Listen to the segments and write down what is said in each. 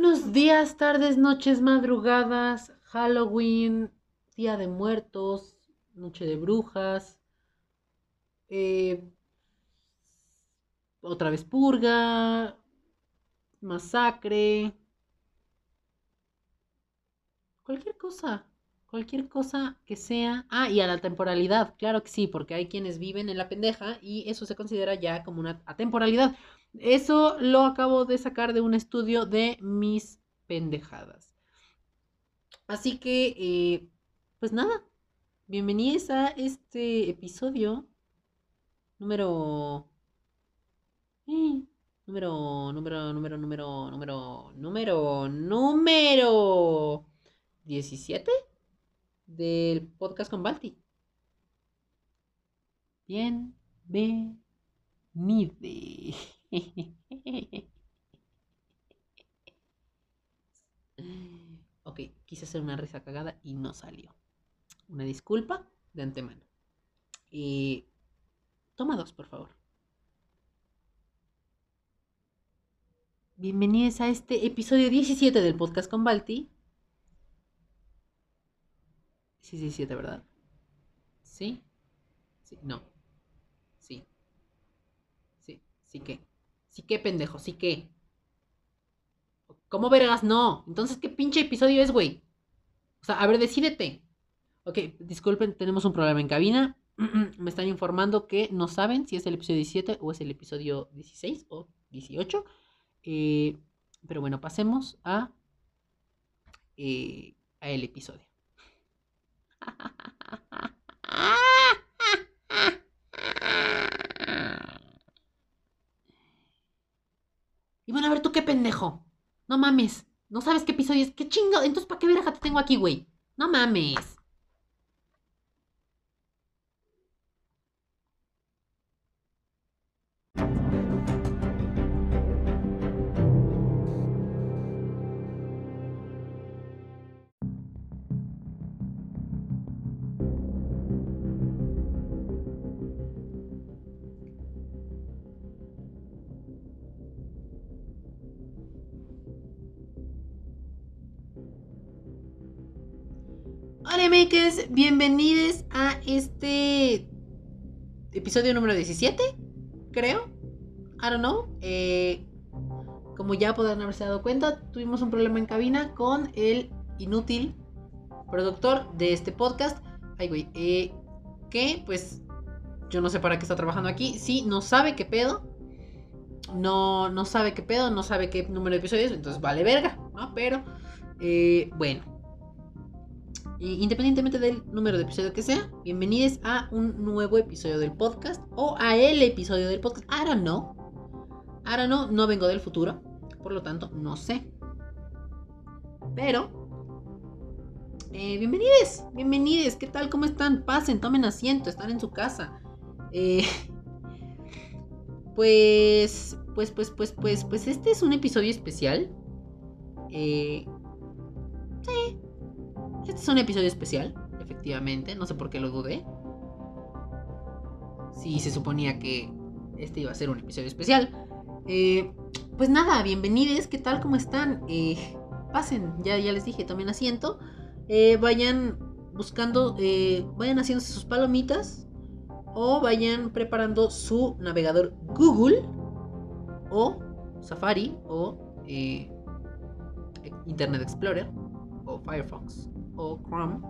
Buenos días, tardes, noches, madrugadas, Halloween, Día de Muertos, Noche de Brujas, eh, otra vez Purga, Masacre, cualquier cosa, cualquier cosa que sea. Ah, y a la temporalidad, claro que sí, porque hay quienes viven en la pendeja y eso se considera ya como una atemporalidad. Eso lo acabo de sacar de un estudio de mis pendejadas. Así que, eh, pues nada, bienvenidos a este episodio número... eh, número, número, número, número, número, número, número 17 del podcast con Balti. Bienvenido. ok, quise hacer una risa cagada y no salió. Una disculpa de antemano. Eh, toma dos, por favor. Bienvenidos a este episodio 17 del podcast con Balti. Sí, sí, 7, ¿verdad? ¿Sí? Sí, no. Sí. Sí, sí que. Sí que, pendejo, sí que. ¿Cómo vergas? No. Entonces, ¿qué pinche episodio es, güey? O sea, a ver, decídete. Ok, disculpen, tenemos un problema en cabina. Me están informando que no saben si es el episodio 17 o es el episodio 16 o 18. Eh, pero bueno, pasemos a, eh, a el episodio. Y bueno, a ver, tú qué pendejo. No mames. No sabes qué episodio es. ¿Qué chingo? Entonces, ¿para qué verga te tengo aquí, güey? No mames. Hola makers, bienvenidos a este episodio número 17, creo. I don't know. Eh, como ya podrán haberse dado cuenta, tuvimos un problema en cabina con el inútil productor de este podcast. Ay, güey. Eh, que pues yo no sé para qué está trabajando aquí. Sí, no sabe qué pedo. No, no sabe qué pedo, no sabe qué número de episodios, entonces vale verga, ¿no? Pero, eh, bueno. Independientemente del número de episodio que sea, bienvenidos a un nuevo episodio del podcast o a el episodio del podcast. Know. I don't know, no vengo del futuro, por lo tanto, no sé. Pero, eh, bienvenidos, bienvenidos, ¿qué tal? ¿Cómo están? Pasen, tomen asiento, están en su casa. Eh, pues, pues, pues, pues, pues, pues este es un episodio especial. Eh, sí, este es un episodio especial, efectivamente. No sé por qué lo dudé. Si se suponía que este iba a ser un episodio especial. Eh, pues nada, bienvenidos. ¿Qué tal? ¿Cómo están? Eh, pasen, ya, ya les dije, tomen asiento. Eh, vayan buscando, vayan haciéndose sus palomitas. O vayan preparando su navegador Google. O Safari. O Internet Explorer. O Firefox o Chrome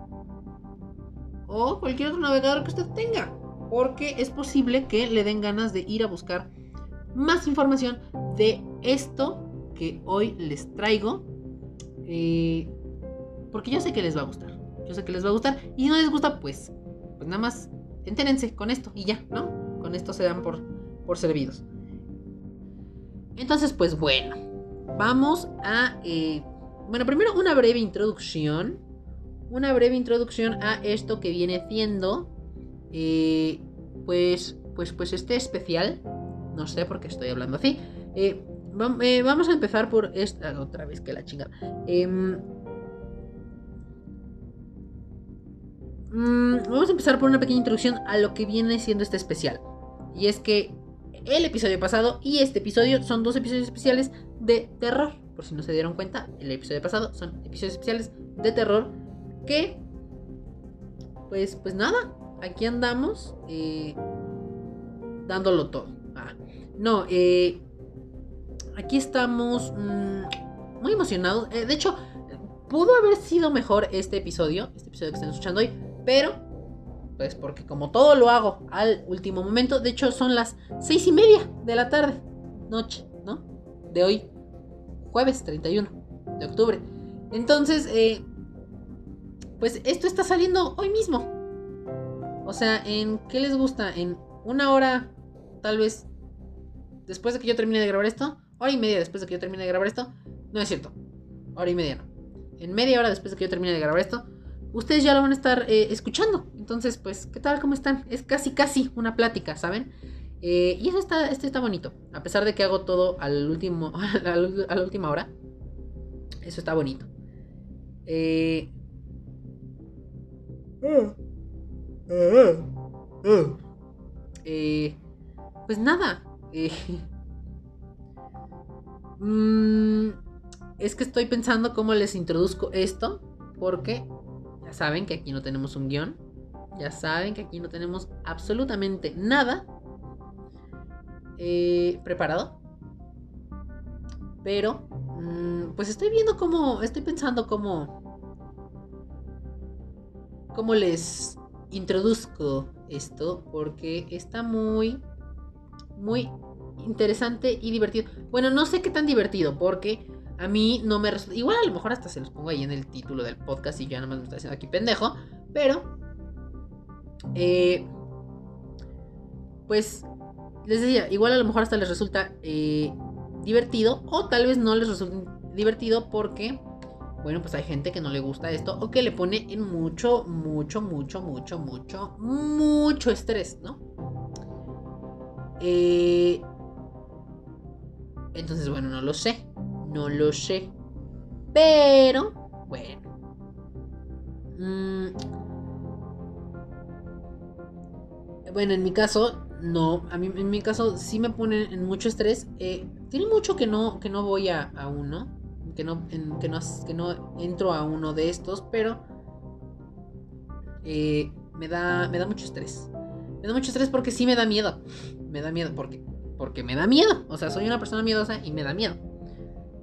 o cualquier otro navegador que usted tenga. Porque es posible que le den ganas de ir a buscar más información de esto que hoy les traigo. Eh, porque yo sé que les va a gustar. Yo sé que les va a gustar. Y si no les gusta, pues, pues nada más entérense con esto y ya, ¿no? Con esto se dan por, por servidos. Entonces, pues bueno, vamos a... Eh, bueno, primero una breve introducción una breve introducción a esto que viene siendo, eh, pues, pues, pues este especial. No sé por qué estoy hablando así. Eh, eh, vamos a empezar por esta otra vez que la chingada. Em, mm, vamos a empezar por una pequeña introducción a lo que viene siendo este especial. Y es que el episodio pasado y este episodio son dos episodios especiales de terror por si no se dieron cuenta, el episodio pasado son episodios especiales de terror que, pues, pues nada, aquí andamos eh, dándolo todo. Ah, no, eh, aquí estamos mm, muy emocionados. Eh, de hecho, pudo haber sido mejor este episodio, este episodio que están escuchando hoy, pero pues porque como todo lo hago al último momento, de hecho son las seis y media de la tarde, noche, ¿no? De hoy, jueves 31 de octubre. Entonces, eh, pues esto está saliendo hoy mismo. O sea, ¿en qué les gusta? En una hora, tal vez, después de que yo termine de grabar esto, hora y media después de que yo termine de grabar esto, no es cierto, hora y media no. En media hora después de que yo termine de grabar esto, ustedes ya lo van a estar eh, escuchando. Entonces, pues, ¿qué tal? ¿Cómo están? Es casi, casi una plática, ¿saben? Eh, y eso está, este está bonito. A pesar de que hago todo al último, a la, última hora. Eso está bonito. Eh, pues nada. Mm, es que estoy pensando cómo les introduzco esto. Porque ya saben que aquí no tenemos un guion. Ya saben que aquí no tenemos absolutamente nada eh, preparado. Pero, mm, pues estoy viendo cómo, estoy pensando cómo, cómo les introduzco esto, porque está muy, muy interesante y divertido. Bueno, no sé qué tan divertido, porque a mí no me resulta. Igual a lo mejor hasta se los pongo ahí en el título del podcast y ya nada más me estoy haciendo aquí pendejo. Pero. Eh, pues. Les decía, igual a lo mejor hasta les resulta eh, divertido. O tal vez no les resulte divertido porque. Bueno, pues hay gente que no le gusta esto. O que le pone en mucho, mucho, mucho, mucho, mucho, mucho estrés, ¿no? Eh, entonces, bueno, no lo sé. No lo sé. Pero, bueno. Mm, bueno, en mi caso, no. A mí, en mi caso, sí me pone en mucho estrés. Eh, tiene mucho que no, que no voy a, uno. Que no, que, no, que no entro a uno de estos. Pero eh, me, da, me da mucho estrés. Me da mucho estrés porque sí me da miedo. Me da miedo porque, porque me da miedo. O sea, soy una persona miedosa y me da miedo.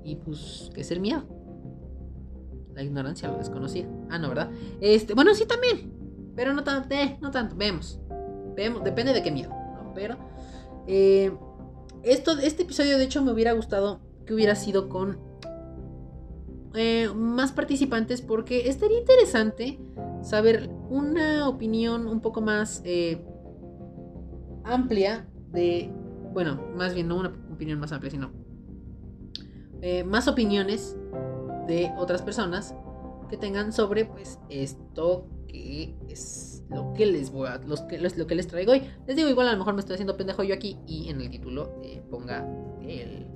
Y pues, ¿qué es el miedo? La ignorancia, lo desconocido. Ah, no, ¿verdad? Este, bueno, sí también. Pero no tanto, eh, no tanto. Vemos. Vemos, depende de qué miedo. Pero. Eh, esto, este episodio, de hecho, me hubiera gustado que hubiera sido con eh, más participantes. Porque estaría interesante saber una opinión un poco más eh, amplia de. Bueno, más bien, no una opinión más amplia, sino eh, más opiniones de otras personas que tengan sobre pues esto que es lo que les voy a los que, lo que les traigo hoy. Les digo, igual a lo mejor me estoy haciendo pendejo yo aquí y en el título ponga el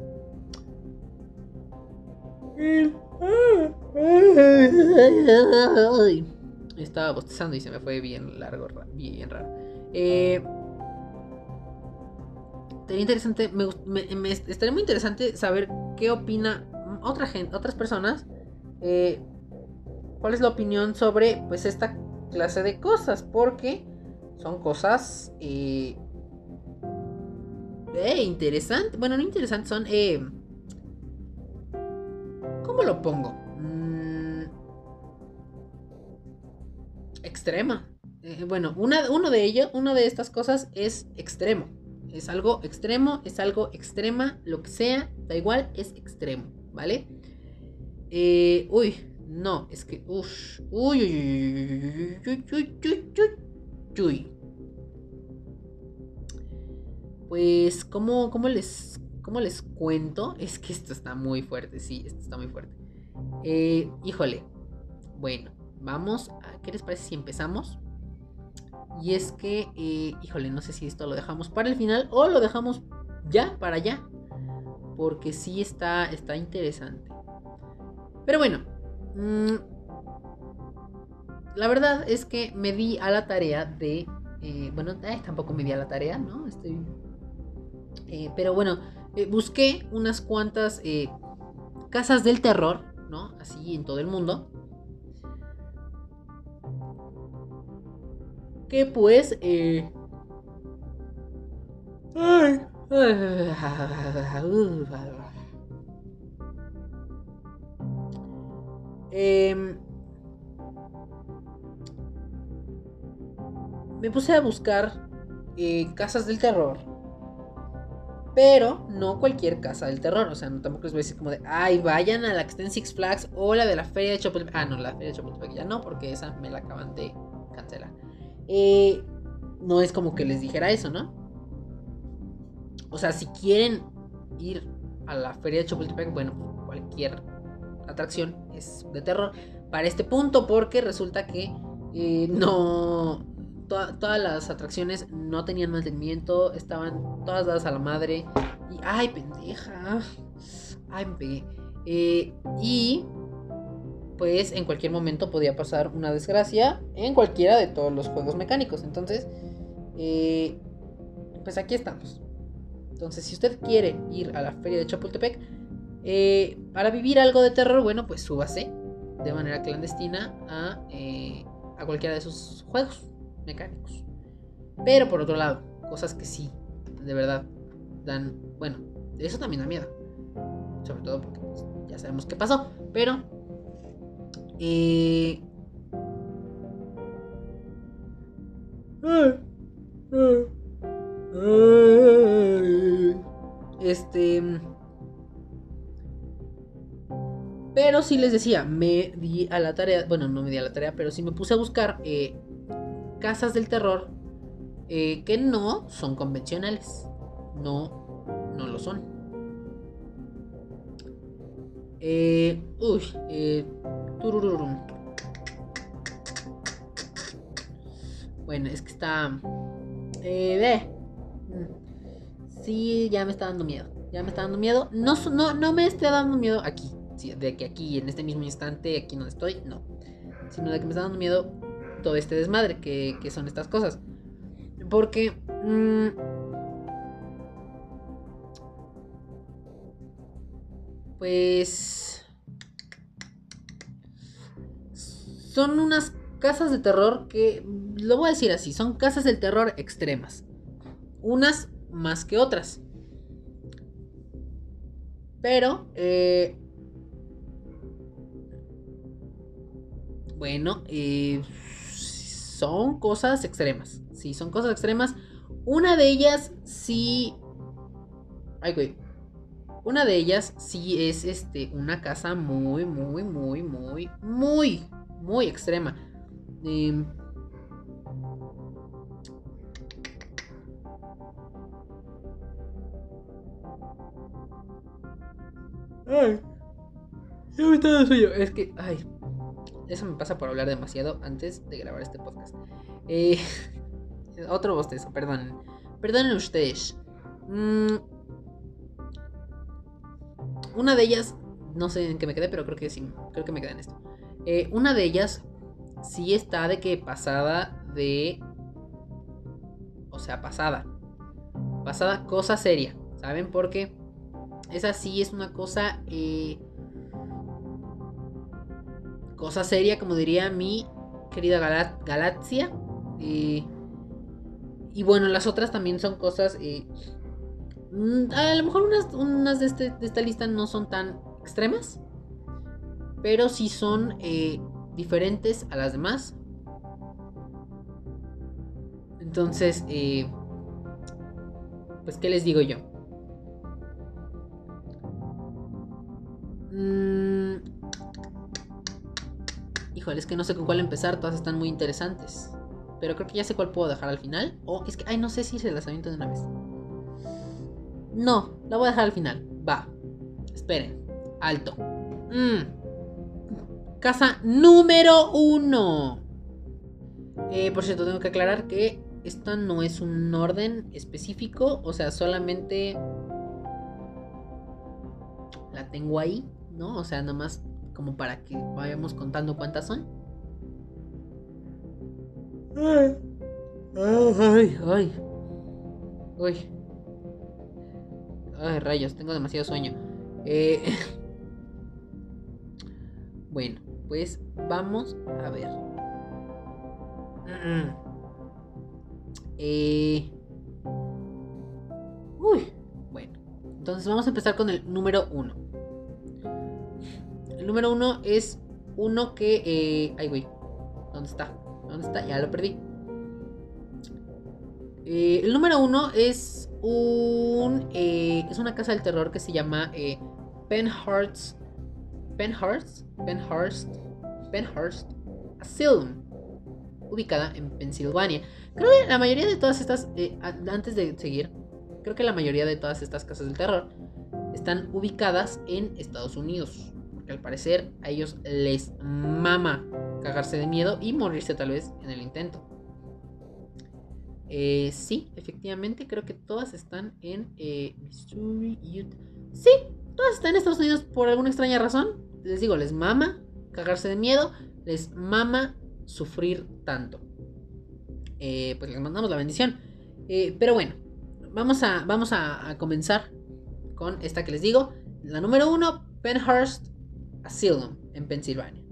estaba bostezando y se me fue bien largo, bien raro. Eh, interesante, me, estaría muy interesante saber qué opina otra gente, otras personas. Eh, ¿Cuál es la opinión sobre pues esta clase de cosas? Porque son cosas eh, eh interesantes. Bueno, no interesantes, son eh, ¿Cómo lo pongo? Mm, extrema. Eh, bueno, una, uno de ellos, una de estas cosas es extremo. Es algo extremo, es algo extrema, lo que sea, da igual, es extremo, ¿vale? Eh, uy, no, es que, uy, uy, uy, uy, uy, uy, uy, Pues, ¿cómo, cómo, les, ¿cómo les cuento? Es que esto está muy fuerte, sí, esto está muy fuerte. Eh, híjole, bueno, vamos a, ¿qué les parece si empezamos? Y es que, eh, híjole, no sé si esto lo dejamos para el final o lo dejamos ya, para allá. Porque sí está, está interesante. Pero bueno, mm, la verdad es que me di a la tarea de... Eh, bueno, tampoco me di a la tarea, ¿no? Estoy... Pero bueno, busqué unas cuantas casas del terror, ¿no? Así en todo el mundo. Que pues... Eh... Eh, me puse a buscar eh, casas del terror. Pero no cualquier casa del terror. O sea, no, tampoco les voy a decir como de, ay, vayan a la que está en Six Flags o la de la Feria de Chapultepec. Ah, no, la Feria de Chapultepec ya no, porque esa me la acaban de cancelar. Eh, no es como que les dijera eso, ¿no? O sea, si quieren ir a la Feria de Chapultepec, bueno, cualquier atracción es de terror para este punto, porque resulta que eh, no todas las atracciones no tenían mantenimiento, estaban todas dadas a la madre. Y, ay, pendeja. Ay, me eh, y pues en cualquier momento podía pasar una desgracia en cualquiera de todos los juegos mecánicos. Entonces, eh, pues aquí estamos. Entonces, si usted quiere ir a la feria de Chapultepec eh, para vivir algo de terror, bueno, pues súbase de manera clandestina a, a cualquiera de esos juegos mecánicos. Pero por otro lado, cosas que sí, de verdad, dan, bueno, eso también da miedo. Sobre todo porque pues, ya sabemos qué pasó. Pero... Eh, este... Pero sí les decía, me di a la tarea, bueno, no me di a la tarea, pero sí me puse a buscar eh, casas del terror eh, que no son convencionales. No, no lo son. Eh, uy, eh, Bueno, es que está... Eh. Sí, ya me está dando miedo. Ya me está dando miedo. No, no, no me está dando miedo aquí. de que aquí, en este mismo instante, aquí donde estoy, no. Sino de que me está dando miedo todo este desmadre que, son estas cosas. Porque... Mm, pues... Son unas casas de terror que... Lo voy a decir así, son casas del terror extremas. Unas más que otras. Pero... Eh, bueno, eh, son cosas extremas. Sí, son cosas extremas. Una de ellas sí. Ay, güey. Una de ellas sí es este. Una casa muy, muy, muy, muy, muy, muy extrema. Eh... Ay. me está sueño. Es que. Ay. Eso me pasa por hablar demasiado antes de grabar este podcast. Eh, otro bostezo, perdón. Perdonen ustedes. Mm, una de ellas, no sé en qué me quedé, pero creo que sí, creo que me quedé en esto. Eh, una de ellas sí está de que pasada de... O sea, pasada. Pasada cosa seria. ¿Saben? Porque esa sí es una cosa... Eh, cosa seria, como diría mi querida Galaxia. y bueno, las otras también son cosas... Mm, a lo mejor unas, este, de, esta lista no son tan extremas. Pero sí son eh, diferentes a las demás. Entonces, eh, pues, ¿qué les digo yo? Mmm Híjole, es que no sé con cuál empezar, todas están muy interesantes. Pero creo que ya sé cuál puedo dejar al final. O es que, ay, no sé si se las aviento de una vez. No, la voy a dejar al final. Va. Esperen. Alto. Mm. Casa número uno. Eh, por cierto, tengo que aclarar que esta no es un orden específico. O sea, solamente la tengo ahí, ¿no? O sea, nada más como para que vayamos contando cuántas son. Ay, ay, ay. Uy. Ay, rayos, tengo demasiado sueño. Eh, Bueno, pues vamos a ver. Eh... Uy, bueno. Entonces vamos a empezar con el número uno. El número uno es uno que... Eh... Ay, güey. ¿Dónde está? ¿Dónde está? Ya lo perdí. Eh, el número uno es un... Eh, es una casa del terror que se llama Penhurst... Penhurst... Penhurst... Penhurst Asylum. Ubicada en Pensilvania. Creo que la mayoría de todas estas... Antes de seguir, creo que la mayoría de todas estas casas del terror están ubicadas en Estados Unidos. Al parecer a ellos les mama cagarse de miedo y morirse tal vez en el intento. Eh, sí, efectivamente, creo que todas están en eh, Missouri, Utah. Sí, todas están en Estados Unidos por alguna extraña razón. Les digo, les mama cagarse de miedo, les mama sufrir tanto. Eh, pues les mandamos la bendición. pero bueno, vamos a, vamos a, comenzar con esta que les digo. La número uno, Penhurst Asylum, en Pensilvania.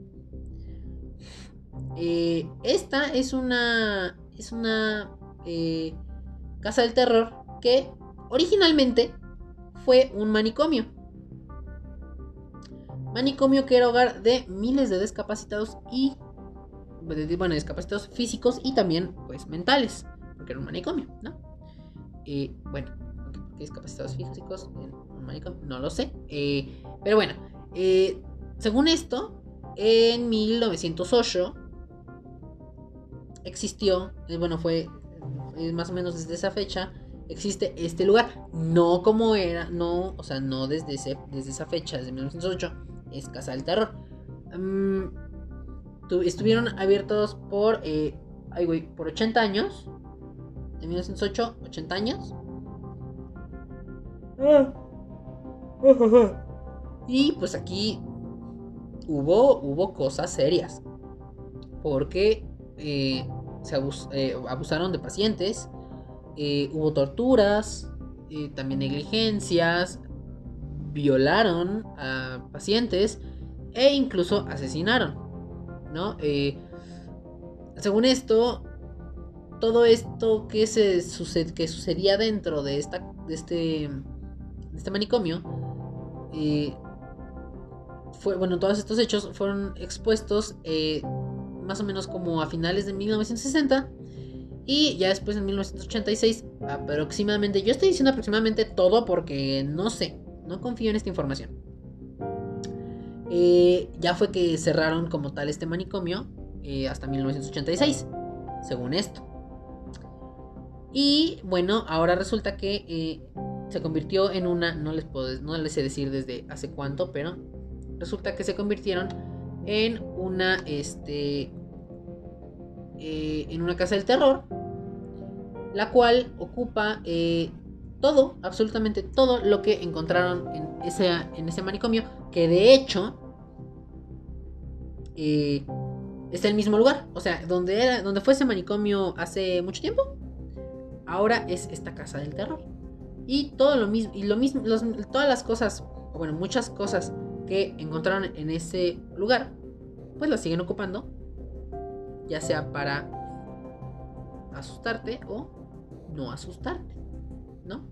esta es una, es una eh, Casa del Terror, que originalmente fue un manicomio. Manicomio que era hogar de miles de discapacitados y bueno, discapacitados físicos y también pues mentales, porque era un manicomio, ¿no? Eh, bueno, discapacitados físicos en un manicomio? No lo sé. Eh, pero bueno, según esto, en 1908 existió, bueno, fue más o menos desde esa fecha, existe este lugar. No como era, no, o sea, no desde, ese, desde esa fecha, desde 1908, es Casa del Terror. Mm, estuvieron abiertos por, eh, ay, güey, por 80 años. De 1908, 80 años. Y pues aquí hubo, hubo cosas serias. Porque eh, se eh, abusaron de pacientes, eh, hubo torturas, también negligencias, violaron a pacientes e incluso asesinaron, ¿no? según esto, todo esto que, se que sucedía dentro de, esta, de, este, de este manicomio, bueno, todos estos hechos fueron expuestos más o menos como a finales de 1960. Y ya después en 1986, aproximadamente, yo estoy diciendo aproximadamente todo porque no sé, no confío en esta información. Eh, ya fue que cerraron como tal este manicomio eh, hasta 1986, según esto. Y bueno, ahora resulta que eh, se convirtió en una, no les puedo, no les sé decir desde hace cuánto, pero resulta que se convirtieron en una, este, eh, en una casa del terror, la cual ocupa eh, todo, absolutamente todo lo que encontraron en ese, en ese manicomio, que de hecho eh, está en el mismo lugar, o sea, donde, era, donde fue ese manicomio hace mucho tiempo, ahora es esta casa del terror. Y todo lo mismo, y lo mismo, todas las cosas, bueno, muchas cosas que encontraron en ese lugar, pues las siguen ocupando ya sea para asustarte o no asustarte, ¿no?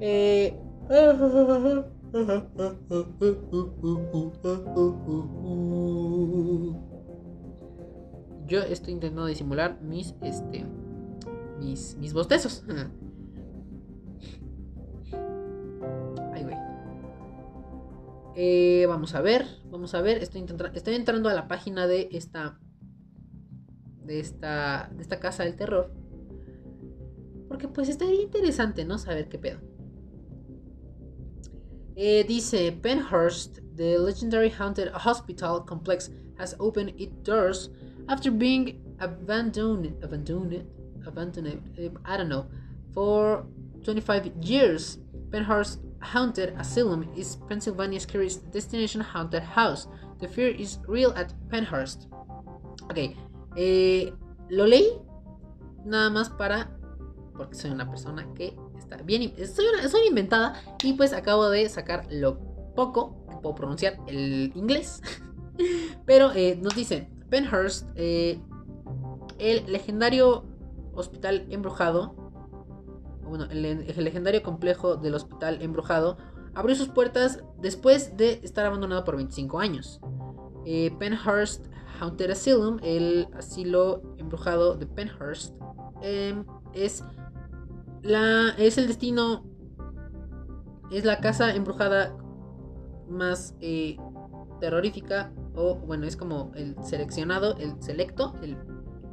Eh, yo estoy intentando disimular mis, este, mis, mis bostezos. Eh, vamos a ver, vamos a ver. Estoy, estoy entrando a la página de esta de esta, de esta casa del terror. Porque pues estaría interesante, ¿no? Saber qué pedo. Eh, dice Penhurst, the legendary haunted hospital complex has opened its doors after being abandoned, abandoned, abandoned, eh, I don't know, for 25 years. Penhurst Haunted Asylum is Pennsylvania's scariest destination haunted house. The fear is real at Penhurst. Ok, eh, lo leí nada más para... Porque soy una persona que está bien... Soy una, soy inventada y pues acabo de sacar lo poco que puedo pronunciar el inglés. Pero eh, nos dice, Penhurst, eh, el legendario hospital embrujado, bueno, el, legendario complejo del hospital embrujado, abrió sus puertas después de estar abandonado por 25 años. Eh, Penhurst Haunted Asylum, el asilo embrujado de Penhurst, em, es, la, es el destino, es la casa embrujada más eh, terrorífica, o bueno, es como el seleccionado, el selecto, el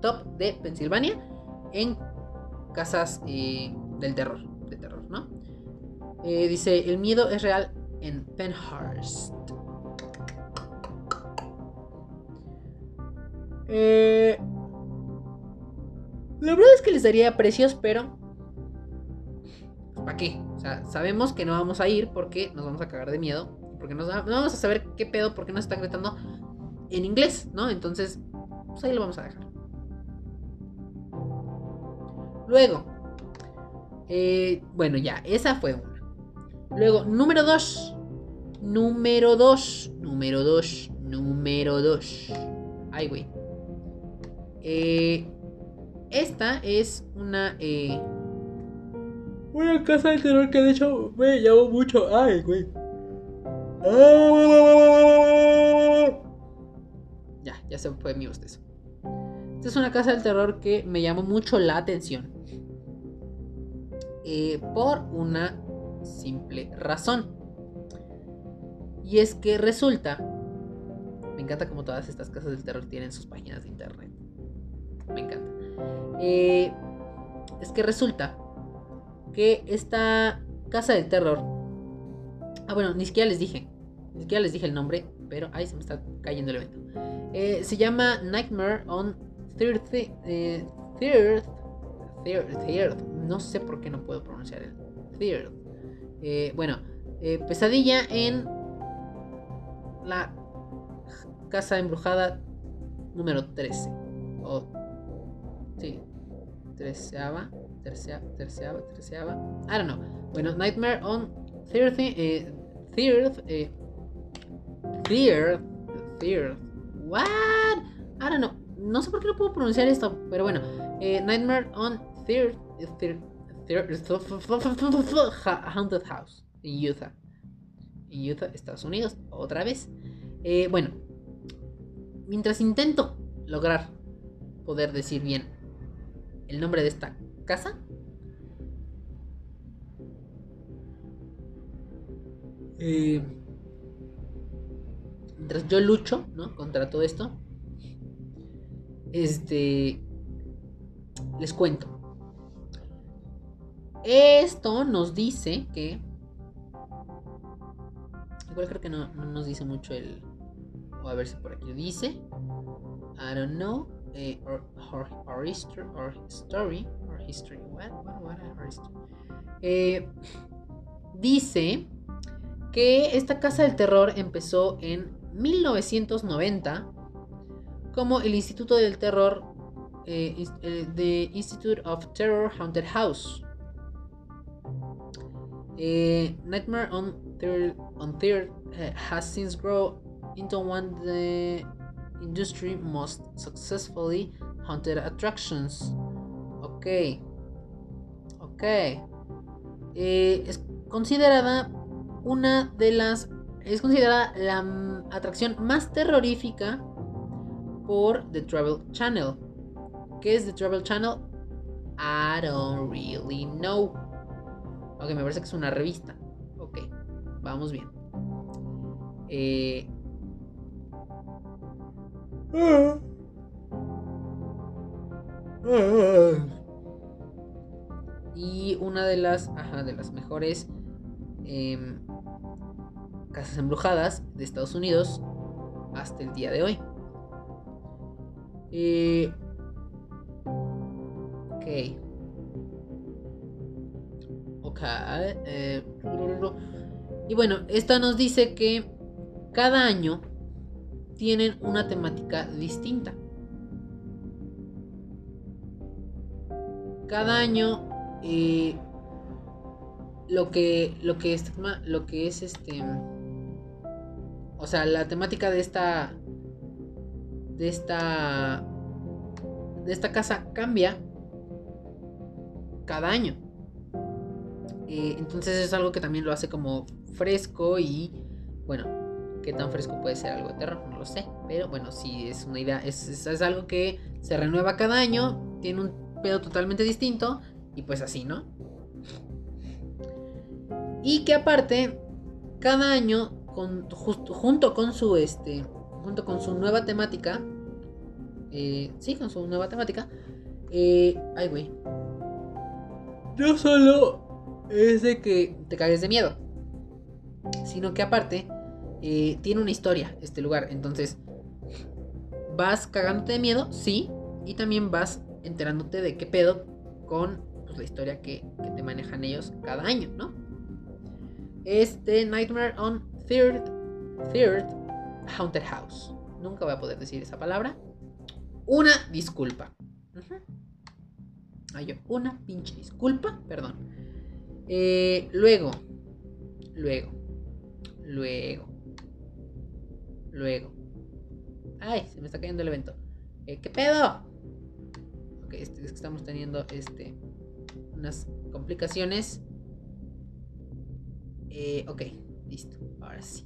top de Pensilvania en casas eh, del terror, de terror, ¿no? Eh, dice, el miedo es real en Penhurst. Eh, la verdad es que les daría precios, pero... ¿Para qué? O sea, sabemos que no vamos a ir porque nos vamos a cagar de miedo. Porque no vamos a saber qué pedo, porque nos están gritando en inglés, ¿no? Entonces, pues ahí lo vamos a dejar. Luego, eh, bueno, ya, esa fue una. Luego, número 2. Número 2. Número 2. Número 2. Ay, güey. Eh, esta es una. Eh, una casa de terror que de hecho me llamó mucho. Ay, güey. Ya, ya se fue mi voz Esta es una casa del terror que me llamó mucho la atención. Eh, por una simple razón. Y es que resulta. Me encanta como todas estas casas del terror tienen sus páginas de internet. Me encanta. Eh, es que resulta que esta casa del terror. Ah, bueno, ni siquiera les dije. Ni siquiera les dije el nombre. Pero ahí se me está cayendo el evento. Eh, se llama Nightmare on Third. Eh, third, No sé por qué no puedo pronunciar el Third. Eh, bueno, pesadilla en la casa embrujada número 13. O Sí. Treceava. Terceava. Terceava. Terceava. I don't know. Bueno, Nightmare on 30. Eh, third. Eh, third. Third. What? I don't know. No sé por qué no puedo pronunciar esto. Pero bueno. Eh, Nightmare on Third. Third. Haunted House. En Utah. En Utah, Estados Unidos. Otra vez. Eh, bueno. Mientras intento lograr poder decir bien el nombre de esta casa. Eh, mientras yo lucho, ¿no? Contra todo esto. Este. Les cuento. Esto nos dice que. Igual creo que no, no nos dice mucho el. O a ver si por aquí dice. I don't know eh, or, or, or, history, or story, or history, what, what, what history. Eh, dice que esta casa del terror empezó en 1990 como el Instituto del Terror, eh, the Institute of Terror Haunted House. Eh, Nightmare on Third, uh, has since grown into one of the industry most successfully haunted attractions. Ok. Ok. Eh, es considerada una de las. Es considerada la atracción más terrorífica por The Travel Channel. ¿Qué es The Travel Channel? I don't really know. Ok, me parece que es una revista. Ok, vamos bien. Eh, y una de las, ajá, de las mejores em, casas embrujadas de Estados Unidos hasta el día de hoy. Eh, ok. Eh, y bueno, esto nos dice que cada año tienen una temática distinta. Cada año eh, lo que lo que es lo que es este o sea la temática de esta de esta de esta casa cambia cada año. Eh, entonces es algo que también lo hace como fresco y bueno, qué tan fresco puede ser algo de terror, no lo sé. Pero bueno, sí es una idea, es, es, algo que se renueva cada año, tiene un pedo totalmente distinto y pues así, ¿no? Y que aparte, cada año, con, junto con su este, junto con su nueva temática, eh, sí, con su nueva temática, eh, ay güey, no solo es de que te cagues de miedo, sino que aparte eh, tiene una historia este lugar. Entonces, vas cagándote de miedo, sí, y también vas enterándote de qué pedo con pues, la historia que, te manejan ellos cada año, ¿no? Este Nightmare on Third, Third Haunted House. Nunca voy a poder decir esa palabra. Una disculpa. Hay una pinche disculpa, perdón. Eh, luego, luego, luego, luego. Ay, se me está cayendo el evento. Eh, ¿Qué pedo? Ok, es que estamos teniendo este unas complicaciones. Eh, ok, listo. Ahora sí.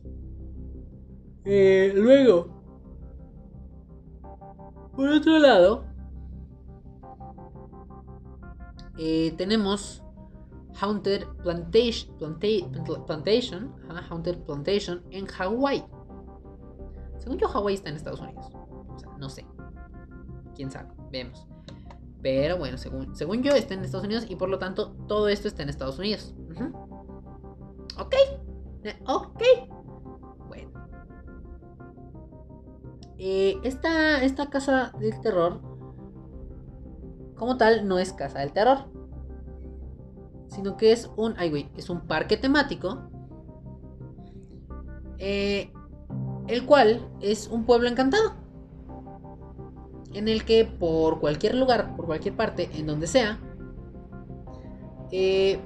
Eh, luego, por otro lado, eh, tenemos Haunted Plantation, Plantation, Haunted Plantation en Hawái. Según yo, Hawái está en Estados Unidos. No sé. Quién sabe, vemos. Pero bueno, según, según yo, está en Estados Unidos y por lo tanto todo esto está en Estados Unidos. Ok. Eh, ok. Bueno. Eh, esta, esta casa del terror, como tal, no es casa del terror. Sino que es un. Ay. Es un parque temático. Eh, el cual es un pueblo encantado en el que por cualquier lugar, por cualquier parte, en donde sea, eh,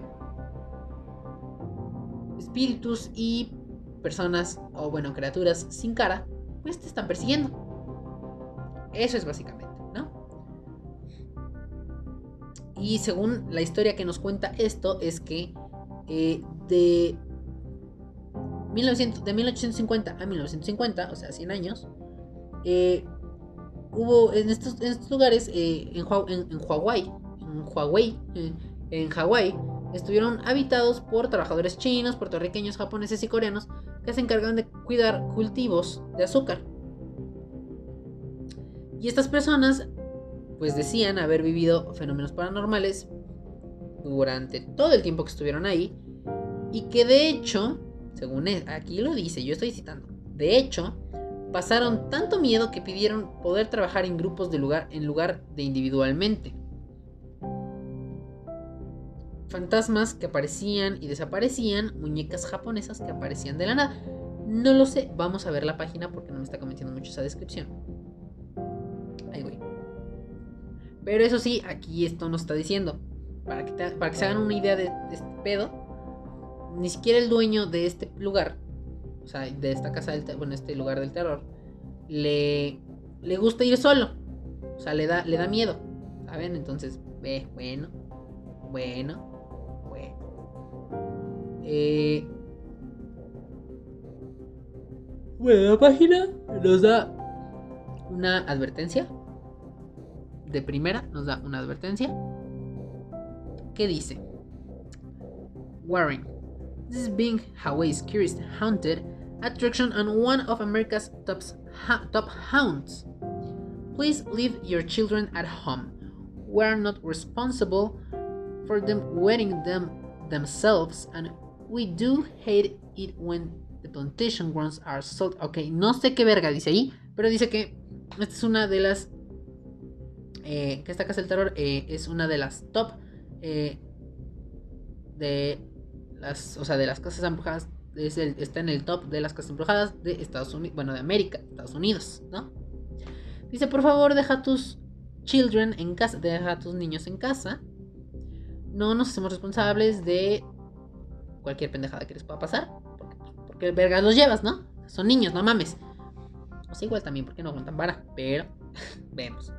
espíritus y personas, o bueno, criaturas sin cara, pues te están persiguiendo. Eso es básicamente, Y según la historia que nos cuenta esto, es que eh, de, 1900, de 1850 a 1950, o sea, 100 años, eh, hubo en estos, lugares, eh, en, en, en en en Hawái, estuvieron habitados por trabajadores chinos, puertorriqueños, japoneses y coreanos que se encargan de cuidar cultivos de azúcar. Y estas personas, pues decían haber vivido fenómenos paranormales durante todo el tiempo que estuvieron ahí y que de hecho, según e, aquí lo dice, yo estoy citando, de hecho, pasaron tanto miedo que pidieron poder trabajar en grupos de lugar, en lugar de individualmente. Fantasmas que aparecían y desaparecían, muñecas japonesas que aparecían de la nada. No lo sé, vamos a ver la página porque no me está convenciendo mucho esa descripción. Ahí voy. Pero eso sí, aquí esto nos está diciendo. Para que, para que se hagan una idea de este pedo, ni siquiera el dueño de este lugar o sea, de esta casa del bueno, este lugar del terror, le, le gusta ir solo. O sea, le da, le da miedo. ¿Saben? Entonces, ve, bueno, bueno, bueno. Eh, bueno, la página nos da una advertencia. De primera nos da una advertencia. ¿Qué dice? Warren. This is being Hawaii's curious haunted attraction and one of America's top, top hounds. Please leave your children at home. We are not responsible for them wetting them themselves, and we do hate it when the plantation grounds are sold. Ok, no sé qué verga dice ahí, pero dice que esta es una de las. Eh, que esta casa del terror eh, es una de las top eh, de las, o sea, de las casas embrujadas está en el top de las casas embrujadas de Estados Unidos, bueno, de América, Estados Unidos, ¿no? Dice, por favor, deja tus children en casa, deja a tus niños en casa. No nos hacemos responsables de cualquier pendejada que les pueda pasar. Porque, porque verga los llevas, ¿no? Son niños, no mames. O sea, igual también porque no aguantan vara, pero vemos.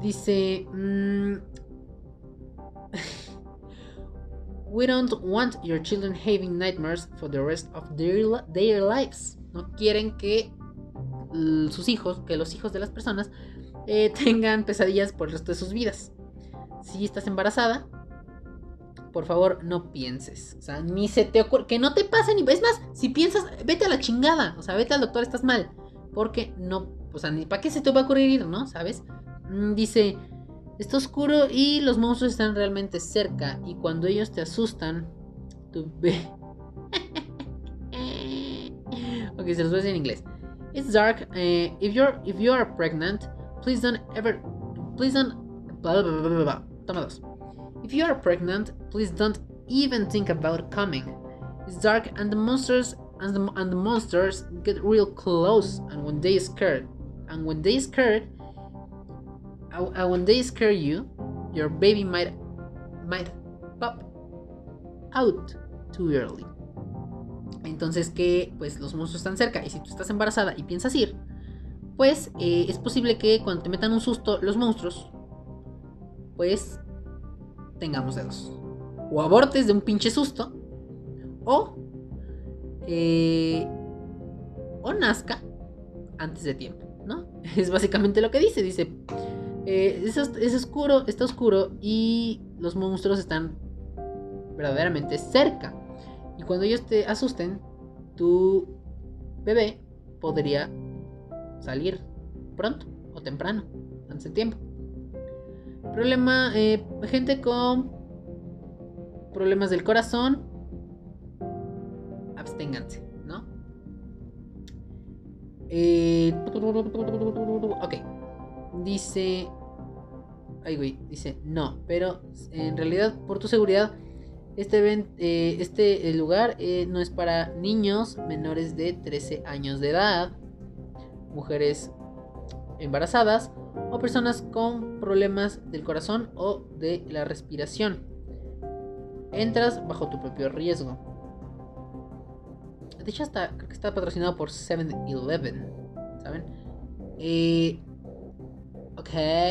Dice... Mm, We don't want your children having nightmares for the rest of their, lives. No quieren que sus hijos, que los hijos de las personas eh, tengan pesadillas por el resto de sus vidas. Si estás embarazada, por favor, no pienses. O sea, ni se te ocurre. Que no te pase ni. Es más, si piensas, vete a la chingada. O sea, vete al doctor, estás mal. Porque no. O sea, ni para qué se te va a ocurrir ir, ¿no? ¿Sabes? Mm, dice. Está oscuro y los monstruos están realmente cerca. Y cuando ellos te asustan, tú ve. ok, se los voy a decir en inglés. It's dark. Uh, if you're if you are pregnant, please don't ever. Please don't. Blah, blah, blah, blah, Toma dos. If you are pregnant, please don't even think about coming. It's dark and the monsters and the, and the monsters get real close and when they scared and when they scared and when they scare you, your baby might might pop out too early. Entonces que pues los monstruos están cerca y si tú estás embarazada y piensas ir, pues eh, es posible que cuando te metan un susto los monstruos, pues tengamos dedos. O abortes de un pinche susto. O. Eh, o nazca antes de tiempo, ¿no? Es básicamente lo que dice. Dice. Eh, es, es, oscuro, está oscuro y los monstruos están verdaderamente cerca. Y cuando ellos te asusten, tu bebé podría salir pronto o temprano, antes de tiempo. Problema, eh, gente con problemas del corazón, absténganse, ¿no? Eh, ok. Dice... Ay, güey, dice, no, pero en realidad por tu seguridad, este, eh, este lugar no es para niños menores de 13 años de edad, mujeres embarazadas o personas con problemas del corazón o de la respiración. Entras bajo tu propio riesgo. De hecho, hasta, creo que está patrocinado por 7-Eleven. ¿Saben? Eh, ok,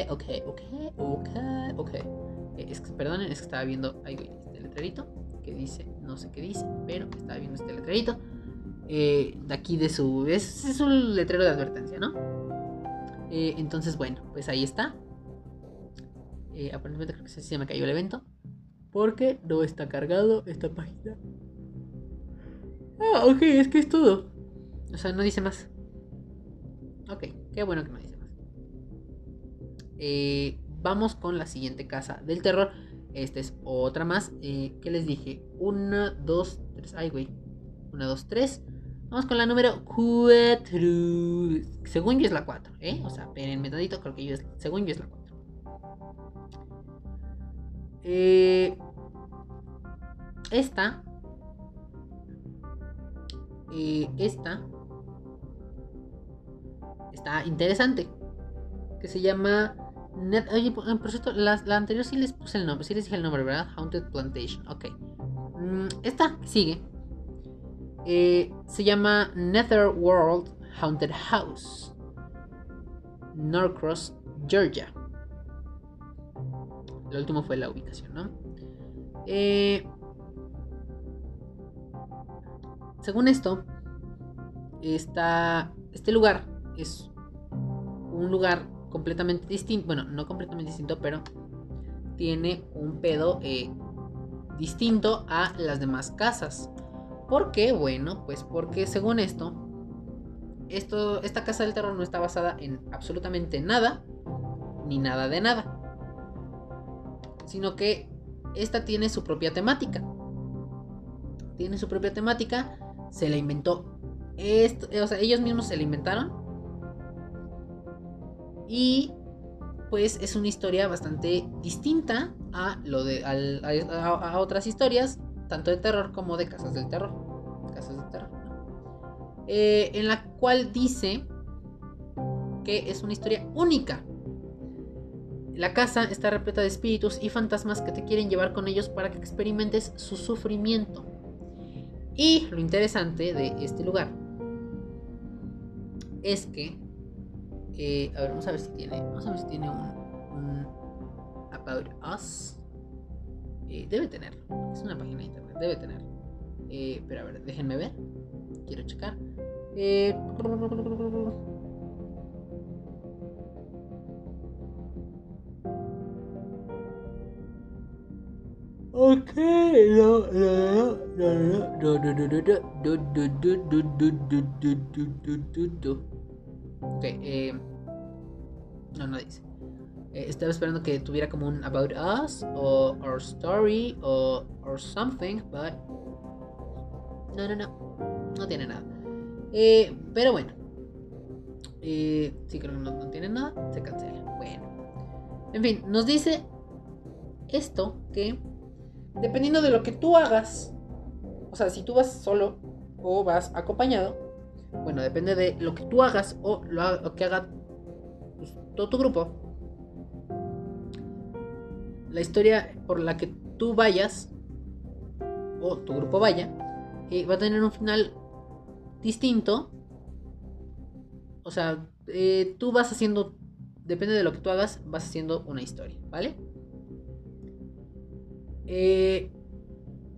ok, ok, ok, ok. Eh, es que, perdonen, es que estaba viendo ahí, este letrerito que dice, no sé qué dice, pero estaba viendo este letrerito. Eh, de aquí de su. Es, un letrero de advertencia, ¿no? Eh, entonces, bueno, pues ahí está. Aparentemente creo que se me cayó el evento. Porque no está cargado esta página. Ah, ok, es que es todo. O sea, no dice más. Ok, qué bueno que no dice. Eh, vamos con la siguiente casa del terror. Esta es otra más. ¿Qué les dije? Una, dos, tres. Ay, güey. Una, dos, tres. Vamos con la número 4. Según yo es la 4, ¿eh? O sea, espérenme tantito, creo que yo es, según yo es la 4. Eh, esta. Eh, esta. Está interesante. Que se llama. Oye, por cierto, la, anterior sí les puse el nombre. Sí les dije el nombre, ¿verdad? Haunted Plantation. Ok. Mm, esta sigue eh, se llama Netherworld Haunted House, Norcross, Georgia. Lo último fue la ubicación, ¿no? Eh, según esto, está, este lugar es un lugar completamente distinto. Bueno, no completamente distinto, pero tiene un pedo eh, distinto a las demás casas. ¿Por qué? Bueno, pues porque según esto, esto, esta casa del terror no está basada en absolutamente nada, ni nada de nada. Sino que esta tiene su propia temática. Tiene su propia temática, se la inventó. Esto, o sea, ellos mismos se la inventaron. Y pues es una historia bastante distinta a lo de a otras historias tanto de terror como de casas del terror. Casas del terror. Eh, en la cual dice que es una historia única. La casa está repleta de espíritus y fantasmas que te quieren llevar con ellos para que experimentes su sufrimiento. Y lo interesante de este lugar es que. Eh, a ver, vamos a ver si tiene. Vamos a ver si tiene un. About Us. Eh, debe tener. Es una página de internet. Debe tener. Eh, pero a ver, déjenme ver. Quiero checar. Eh, Ok, no, no, no, no, no, no, no, Ok, eh, no, no dice. Eh, estaba esperando que tuviera como un About Us o Our Story o or something, but no, no, no, no tiene nada. Eh, pero bueno, eh, sí creo que no, no tiene nada, se cancela. Bueno, en fin, nos dice esto que dependiendo de lo que tú hagas, o sea, si tú vas solo o vas acompañado, bueno, depende de lo que tú hagas o lo, que haga pues, todo tu grupo, la historia por la que tú vayas o tu grupo vaya, eh, va a tener un final distinto. O sea, eh, tú vas haciendo, depende de lo que tú hagas, vas haciendo una historia, ¿vale? Eh,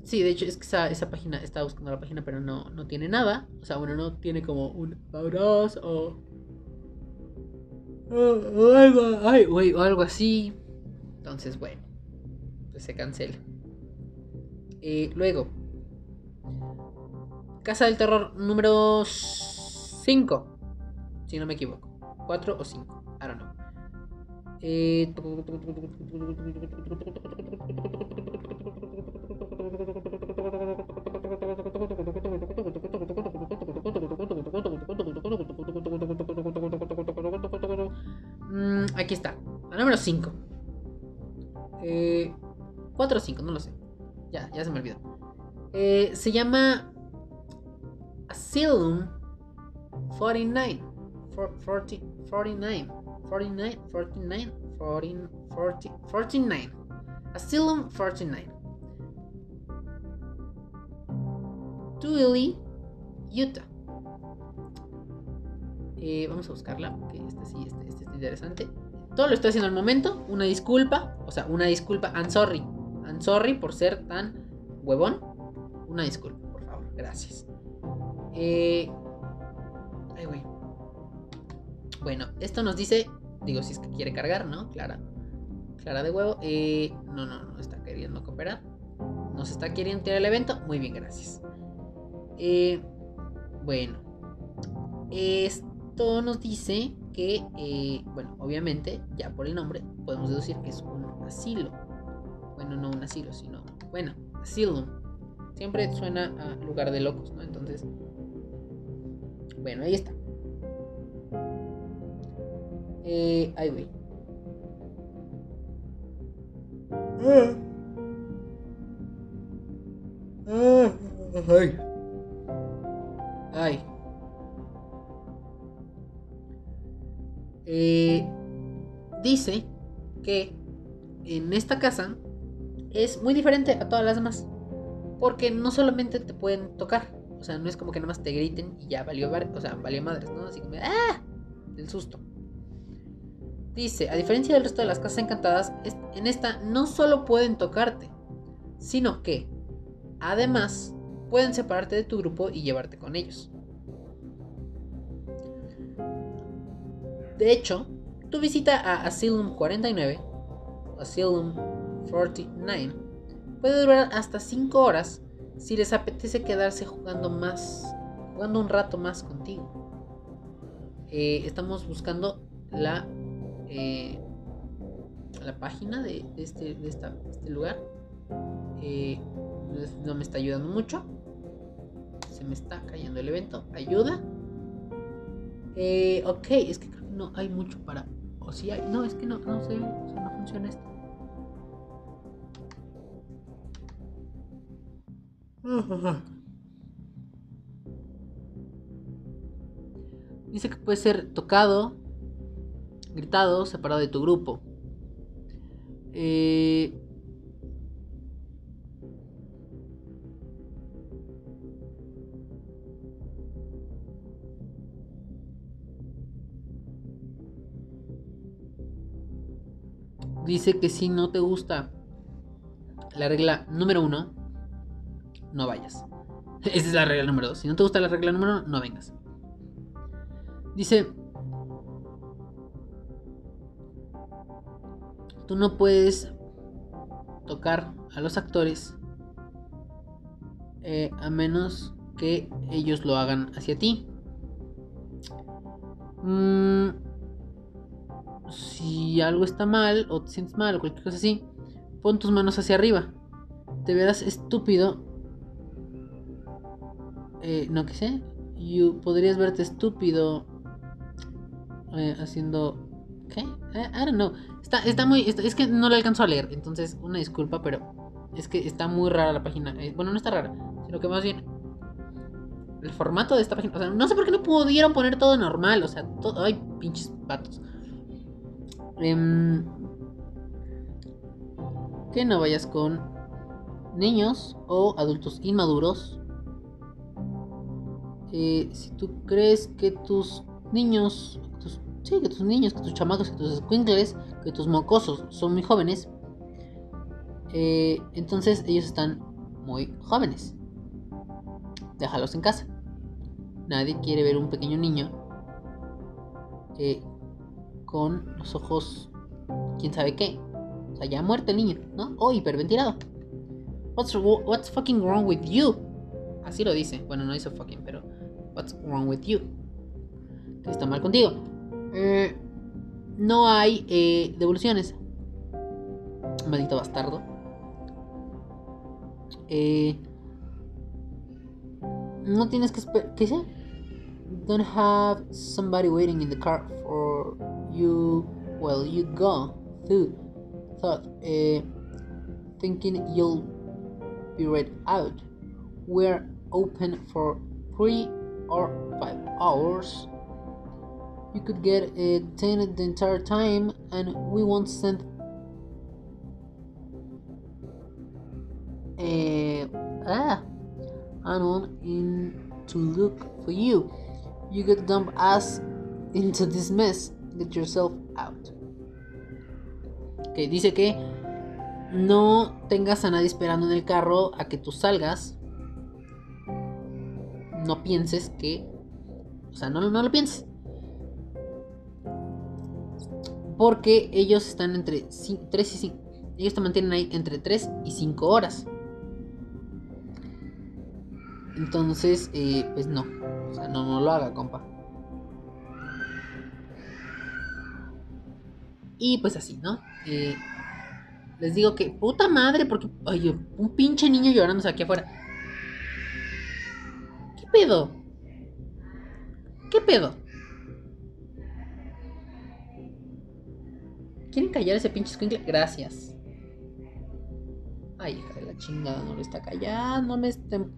sí, de hecho es que esa, página, estaba buscando la página, pero no, no tiene nada. O sea, bueno, no tiene como un About o, algo, o algo así. Entonces, bueno, pues se cancela. Eh, luego, Casa del Terror número 5, si no me equivoco. 4 o 5, I don't know. Eh... Mm, aquí está. La número 5. Eh, 4 o 5, no lo sé. Ya, ya se me olvidó. Eh, se llama Asylum 49. 40, 49. 49, 49, 40, 40, 49. Asylum 49. Twilly, Utah. Eh, vamos a buscarla, porque este sí, este, este es interesante. Todo lo estoy haciendo al momento. Una disculpa, o sea, una disculpa. I'm sorry. I'm sorry por ser tan huevón. Una disculpa, por favor. Gracias. Eh... Ay, güey. Bueno, esto nos dice. Digo, si es que quiere cargar, ¿no? Clara. Clara de huevo. Eh, no, no, no está queriendo cooperar. Nos está queriendo tirar el evento. Muy bien, gracias. Eh, bueno, esto nos dice que, eh, bueno, obviamente, ya por el nombre, podemos deducir que es un asilo. Bueno, no un asilo, sino, bueno, asylum. Siempre suena a lugar de locos, ¿no? Entonces, bueno, ahí está. Eh, ahí voy. Ah. Ah, ay. Ay. Eh, dice que en esta casa es muy diferente a todas las demás. Porque no solamente te pueden tocar. O sea, no es como que nada más te griten y ya valió, o sea, valió madres, ¿no? Así me ¡ah! El susto. Dice, a diferencia del resto de las casas encantadas, en esta no solo pueden tocarte, sino que, además, pueden separarte de tu grupo y llevarte con ellos. De hecho, tu visita a Asylum 49, Asylum 49, puede durar hasta 5 horas si les apetece quedarse jugando más, jugando un rato más contigo. Eh, estamos buscando la, eh, la página de, este, de, este lugar. Eh, no me está ayudando mucho se me está cayendo el evento. Ayuda. Eh, ok, es que creo que no hay mucho para. O si hay. No, es que no, no sé. O no funciona esto. Dice que puede ser tocado, gritado, separado de tu grupo. Eh, dice que si no te gusta la regla número uno, no vayas. Esa es la regla número dos. Si no te gusta la regla número uno, no vengas. Dice, tú no puedes tocar a los actores eh, a menos que ellos lo hagan hacia ti. Mm, si algo está mal o te sientes mal o cualquier cosa así, pon tus manos hacia arriba. Te verás estúpido. Eh, no que sé. You, podrías verte estúpido eh, haciendo. ¿Qué? Eh, I don't know. Está, está muy. es que no lo alcanzo a leer. Entonces, una disculpa, pero es que está muy rara la página. bueno, no está rara, sino que más bien el formato de esta página. O sea, no sé por qué no pudieron poner todo normal. O sea, todo. Ay, pinches patos. Em, que no vayas con niños o adultos inmaduros. Eh, si tú crees que tus niños, tus, sí, que tus niños, que tus chamacos, que tus squinkles, que tus mocosos son muy jóvenes, eh, entonces ellos están muy jóvenes déjalos en casa. Nadie quiere ver un pequeño niño eh, con los ojos, quién sabe qué. O sea, ya muerto el niño, ¿no? O hiperventilado. What's, what's fucking wrong with you? Así lo dice. Bueno, no dice fucking, pero what's wrong with you? ¿Qué está mal contigo? Eh, no hay eh, devoluciones. Maldito bastardo. Eh, no tienes que esperar. ¿Qué sé? Don't have somebody waiting in the car for you while you go through thought, uh, thinking you'll be read out. We're open for three or five hours. You could get detained the entire time, and we won't send. Uh, ah, anyone in to look for you. You get dump us into this mess. Get yourself out. Ok, dice que no tengas a nadie esperando en el carro a que tú salgas. No pienses que. O sea, no, no lo pienses. Porque ellos están entre 3 y 5. Ellos te mantienen ahí entre 3 y 5 horas. Entonces, eh, pues no. O sea, no, no lo haga, compa. Y pues así, ¿no? Eh, les digo que, puta madre, porque, oye, un pinche niño llorándose aquí afuera. ¿Qué pedo? ¿Qué pedo? ¿Quieren callar ese pinche squinkle? Gracias. Ay, hija de la chingada, no lo está callando, estén...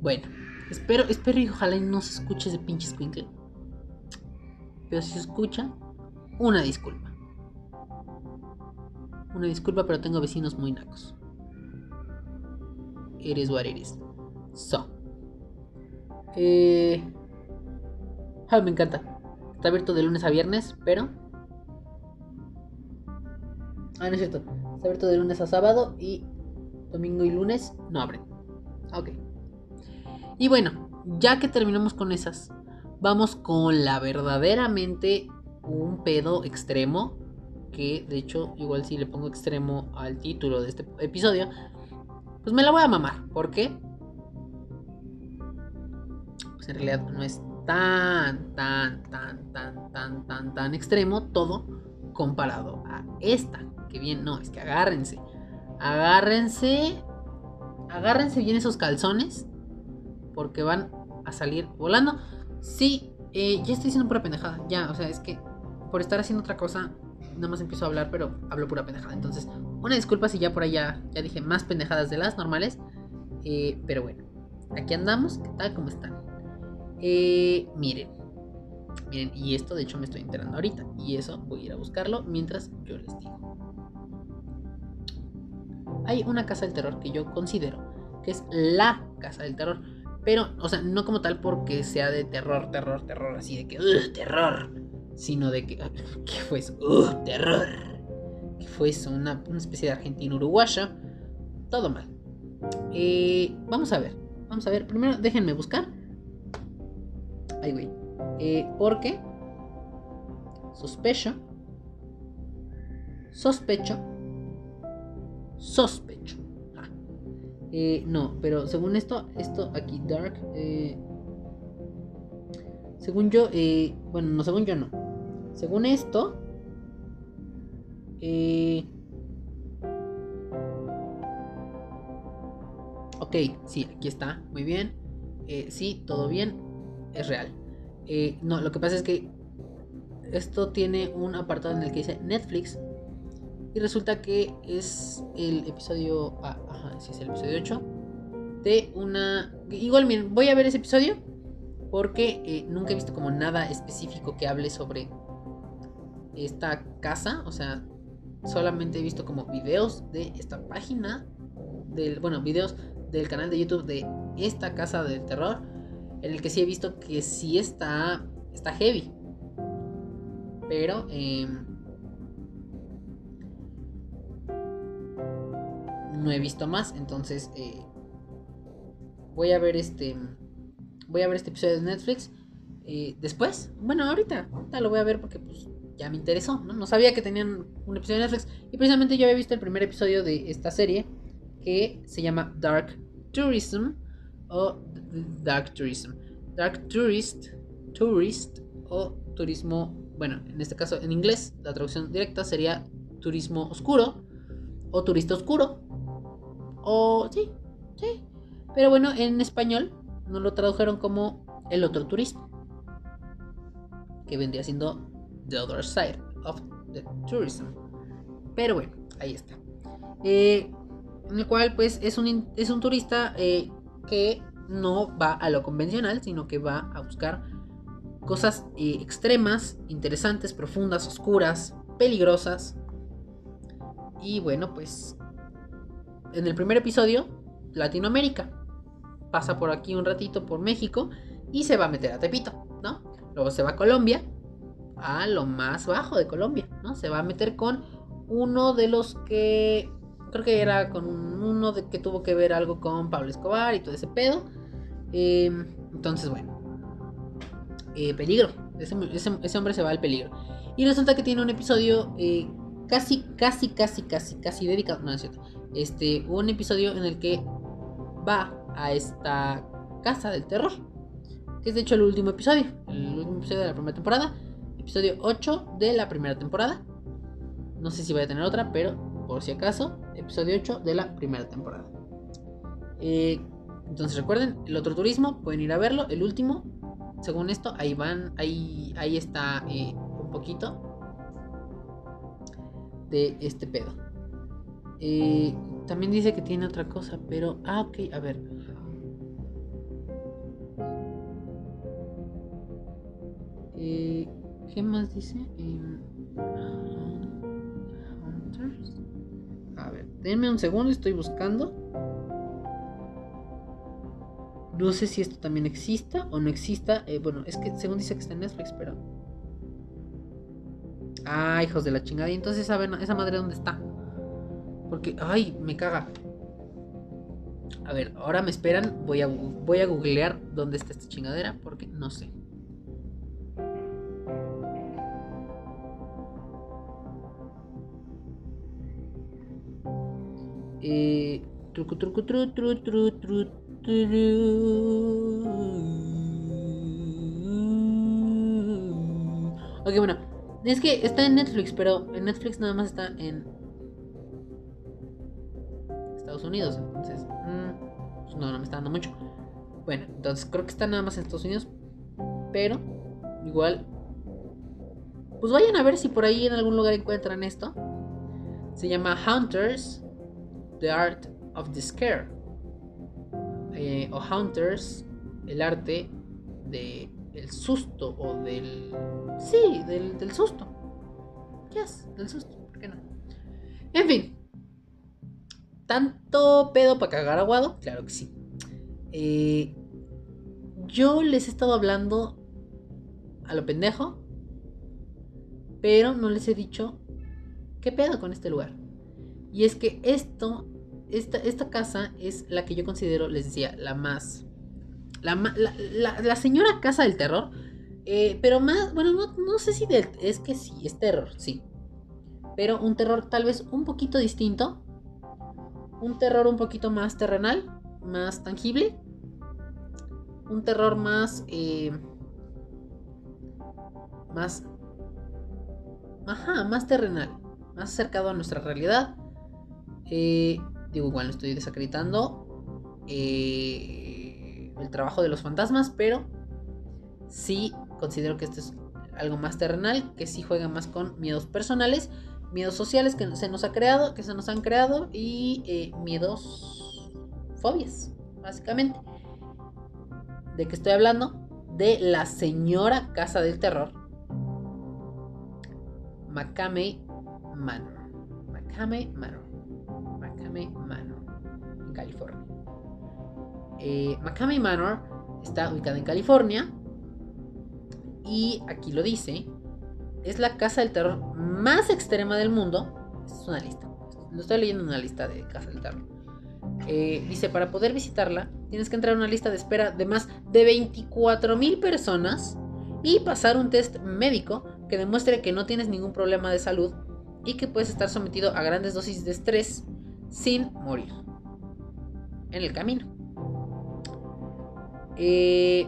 Bueno, espero, espero y ojalá no se escuche ese pinche squinkle. Pero si se escucha, una disculpa. Una disculpa, pero tengo vecinos muy nacos. Eres what is. So. Eh... Ah, me encanta. Está abierto de lunes a viernes, pero. Ah, no es cierto. Está abierto de lunes a sábado y domingo y lunes no abren. Ok. Y bueno, ya que terminamos con esas, vamos con la verdaderamente un pedo extremo. Que de hecho, igual si le pongo extremo al título de este episodio, pues me la voy a mamar. ¿Por qué? Pues en realidad no es tan, tan, tan, tan, tan, tan, tan extremo todo comparado a esta. Que bien, no, es que agárrense. Agárrense. Agárrense bien esos calzones porque van a salir volando. Sí, eh, ya estoy diciendo pura pendejada. Ya, o sea, es que por estar haciendo otra cosa, nada más empiezo a hablar, pero hablo pura pendejada. Entonces, una disculpa si ya por allá ya dije más pendejadas de las normales. Eh, pero bueno, aquí andamos. ¿Qué tal? ¿Cómo están? Eh, miren. Miren, y esto de hecho me estoy enterando ahorita. Y eso voy a ir a buscarlo mientras yo les digo. Hay una casa del terror que yo considero que es la casa del terror pero, o sea, no como tal porque sea de terror, terror, terror, así de que, terror. Sino de que, ¿qué fue eso? terror. ¿Qué fue una, una especie de Argentina uruguaya. Todo mal. Eh, vamos a ver. Vamos a ver. Primero déjenme buscar. Ay, güey. Eh, porque sospecho. Sospecho. Sospecho. Ah. Eh, no, pero según esto, esto aquí, Dark. Según yo, bueno, no, según yo no. Según esto, eh, ok, sí, aquí está, muy bien. Eh, sí, todo bien, es real. Eh, no, lo que pasa es que esto tiene un apartado en el que dice Netflix. Y resulta que es el episodio. Ah, ajá, sí, es el episodio 8. De una. Igual, miren, voy a ver ese episodio. Porque eh, nunca he visto como nada específico que hable sobre esta casa. O sea, solamente he visto como videos de esta página. Del, bueno, videos del canal de YouTube de esta casa del terror. En el que sí he visto que sí está. Está heavy. Pero. Eh, no he visto más. Entonces. Eh, voy a ver este. Voy a ver este episodio de Netflix. Eh, después. Bueno, ahorita. Ahorita lo voy a ver porque pues ya me interesó. ¿no? no sabía que tenían un episodio de Netflix. Y precisamente yo había visto el primer episodio de esta serie. Que se llama Dark Tourism. O Dark Tourism. Dark Tourist. Tourist. O turismo. Bueno, en este caso en inglés. La traducción directa sería turismo oscuro. O turista oscuro. O sí. Sí. Pero bueno, en español nos lo tradujeron como el otro turismo. Que vendría siendo The Other Side of the Tourism. Pero bueno, ahí está. Eh, en el cual pues es un, es un turista eh, que no va a lo convencional, sino que va a buscar cosas eh, extremas, interesantes, profundas, oscuras, peligrosas. Y bueno, pues en el primer episodio, Latinoamérica. Pasa por aquí un ratito por México y se va a meter a Tepito, ¿no? Luego se va a Colombia, a lo más bajo de Colombia, ¿no? Se va a meter con uno de los que creo que era con uno de que tuvo que ver algo con Pablo Escobar y todo ese pedo. Eh, entonces, bueno, eh, peligro. Ese, ese, ese, hombre se va al peligro. Y resulta que tiene un episodio eh, casi, casi, casi, casi, casi dedicado. No, es cierto. Este, un episodio en el que va a esta casa del terror. Que es de hecho el último episodio. El último episodio de la primera temporada. Episodio 8 de la primera temporada. No sé si voy a tener otra, pero por si acaso, episodio 8 de la primera temporada. Eh, entonces recuerden, el otro turismo, pueden ir a verlo. El último, según esto, ahí van, ahí, ahí está eh, un poquito de este pedo. Eh, también dice que tiene otra cosa, pero... Ah, ok, a ver. Eh, ¿Qué más dice? Hunters. A ver, denme un segundo, estoy buscando. No sé si esto también exista o no exista. Eh, bueno, es que según dice que está en Netflix, pero. Ah, hijos de la chingada. Y entonces, ¿saben esa madre dónde está? Porque, ay, me caga. A ver, ahora me esperan. Voy a, voy a googlear dónde está esta chingadera. Porque no sé. Eh, truco, truco, tru, tru, tru, tru, tru. Ok, bueno. Es que está en Netflix, pero en Netflix nada más está en Estados Unidos. Entonces, mmm, pues no, no me está dando mucho. Bueno, entonces creo que está nada más en Estados Unidos. Pero, igual. Pues vayan a ver si por ahí en algún lugar encuentran esto. Se llama Hunters, The Art of the Scare. Eh, o Hunters, el arte de el susto o del... Sí, del, del susto. Yes, del susto, ¿por qué no? En fin. ¿Tanto pedo para cagar aguado? Claro que sí. Eh, yo les he estado hablando a lo pendejo, pero no les he dicho ¿qué pedo con este lugar? Y es que esto, esta, esta casa es la que yo considero, les decía, la más... La, la, señora casa del terror. Eh, pero más, bueno, no, sé si es que sí, es terror, sí. Pero un terror tal vez un poquito distinto. Un terror un poquito más terrenal, más tangible. Un terror más... Eh, más... Ajá, más terrenal. Más acercado a nuestra realidad. Eh, digo, igual estoy desacreditando eh, el trabajo de los fantasmas, pero sí considero que esto es algo más terrenal, que sí juega más con miedos personales, miedos sociales que se nos ha creado, que se nos han creado y eh, miedos, fobias, básicamente. ¿De qué estoy hablando? De la señora Casa del Terror, Makame Manor. Makame Manor. Manor, en California. Eh, Manor está ubicada en California y aquí lo dice, es la casa del terror más extrema del mundo. es una lista, lo estoy leyendo en una lista de casa del terror. Eh, dice, para poder visitarla, tienes que entrar a una lista de espera de más de 24 mil personas y pasar un test médico que demuestre que no tienes ningún problema de salud y que puedes estar sometido a grandes dosis de estrés sin morir en el camino. Eh,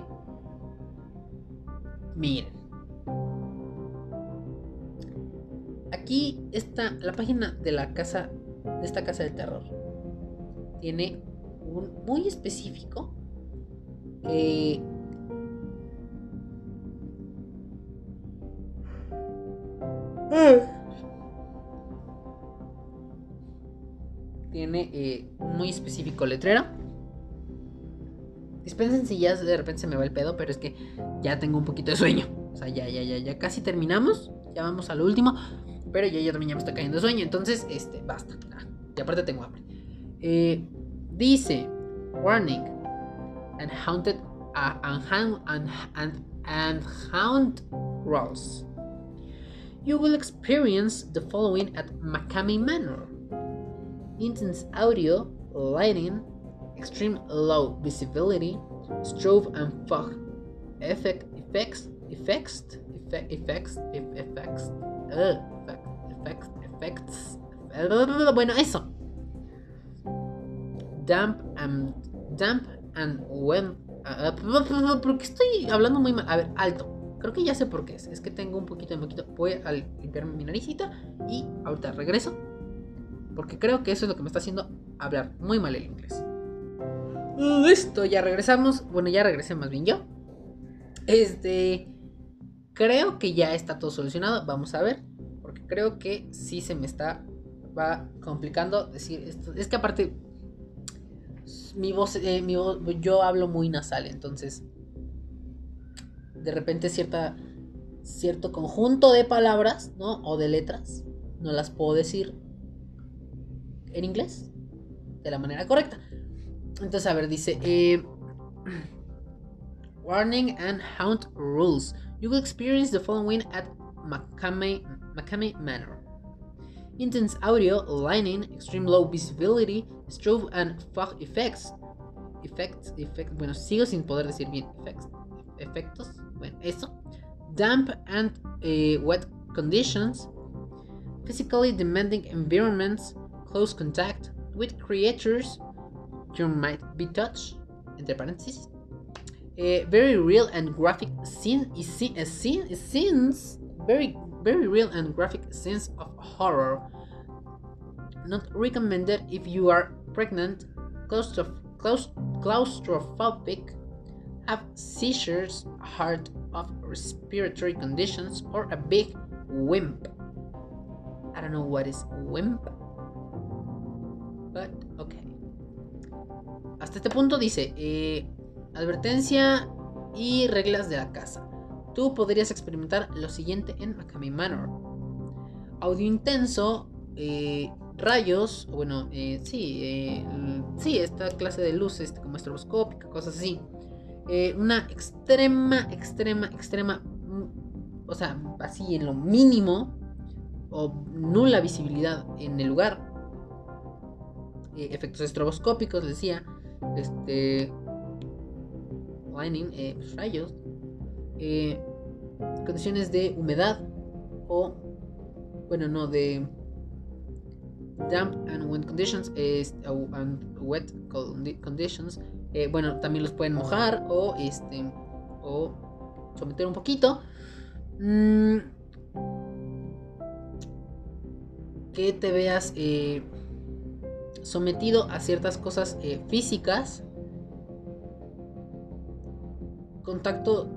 miren. Aquí está la página de la casa, de esta casa del terror. Tiene un muy específico. Eh, tiene eh, muy específico letrero. Dispensen si ya de repente se me va el pedo, pero es que ya tengo un poquito de sueño. O sea, ya, ya, ya, ya casi terminamos. Ya vamos a lo último. Pero ya, ya también me está cayendo sueño. Entonces, este, basta. y aparte tengo hambre. Eh, dice, warning. And haunted, uh, and, and, and, haunt rolls. You will experience the following at Makami Manor intense audio, lighting, extreme low visibility, strobe and fog effect, effects, effects, effect, effects, effects, uh, effects, effects, bueno, eso. Damp and damp and when uh, ¿Por qué estoy hablando muy mal? A ver, alto. Creo que ya sé por qué es. Es que tengo un poquito de moquito. Voy a limpiarme mi naricita y ahorita regreso porque creo que eso es lo que me está haciendo hablar muy mal el inglés. Listo, ya regresamos. Bueno, ya regresé más bien yo. Este. Creo que ya está todo solucionado. Vamos a ver. Porque creo que sí se me está. Va complicando decir esto. Es que aparte. Mi voz, eh, mi voz. Yo hablo muy nasal. Entonces. De repente cierta. Cierto conjunto de palabras, ¿no? O de letras. No las puedo decir en inglés de la manera correcta. Entonces, a ver, dice: eh, Warning and Haunt Rules. You will experience the following at Makame, Manor. Intense audio, lighting, extreme low visibility, strobe and fog effects. Effects, effects, bueno, sigo sin poder decir bien. Effects, efectos, bueno, eso. Damp and uh, wet conditions, physically demanding environments, close contact with creatures you might be touched, entre paréntesis. Uh, very real and graphic scene, is scene, scene, scenes, very, very real and graphic scenes of horror. Not recommended if you are pregnant, claustroph claustrophobic, have seizures, heart of respiratory conditions, or a big wimp. I don't know what is wimp. But. Hasta este punto dice, eh, advertencia y reglas de la casa. Tú podrías experimentar lo siguiente en Macami Manor. Audio intenso, eh, rayos, bueno, eh, sí, sí, esta clase de luces como estroboscópica, cosas así. una extrema, extrema, extrema, mm, o sea, así en lo mínimo, o nula visibilidad en el lugar. Eh, efectos estroboscópicos, decía. Este. Lightning, eh, pues, rayos. Eh, condiciones de humedad o. Bueno, no, de. Damp and wet conditions. and wet conditions. bueno, también los pueden mojar o este. O someter un poquito. Mm, que te veas eh, sometido a ciertas cosas eh, físicas, contacto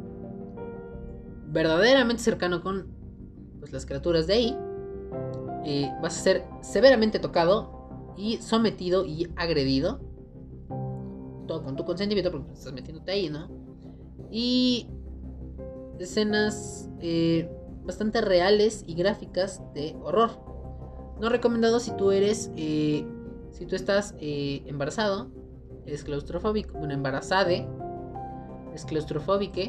verdaderamente cercano con pues, las criaturas de ahí, eh, vas a ser severamente tocado y sometido y agredido. Todo con tu consentimiento porque estás metiéndote ahí, ¿no? Y escenas bastante reales y gráficas de horror. No recomendado si tú eres, eh, si tú estás eh, embarazado, eres claustrofóbico, bueno, embarazade, es claustrofóbico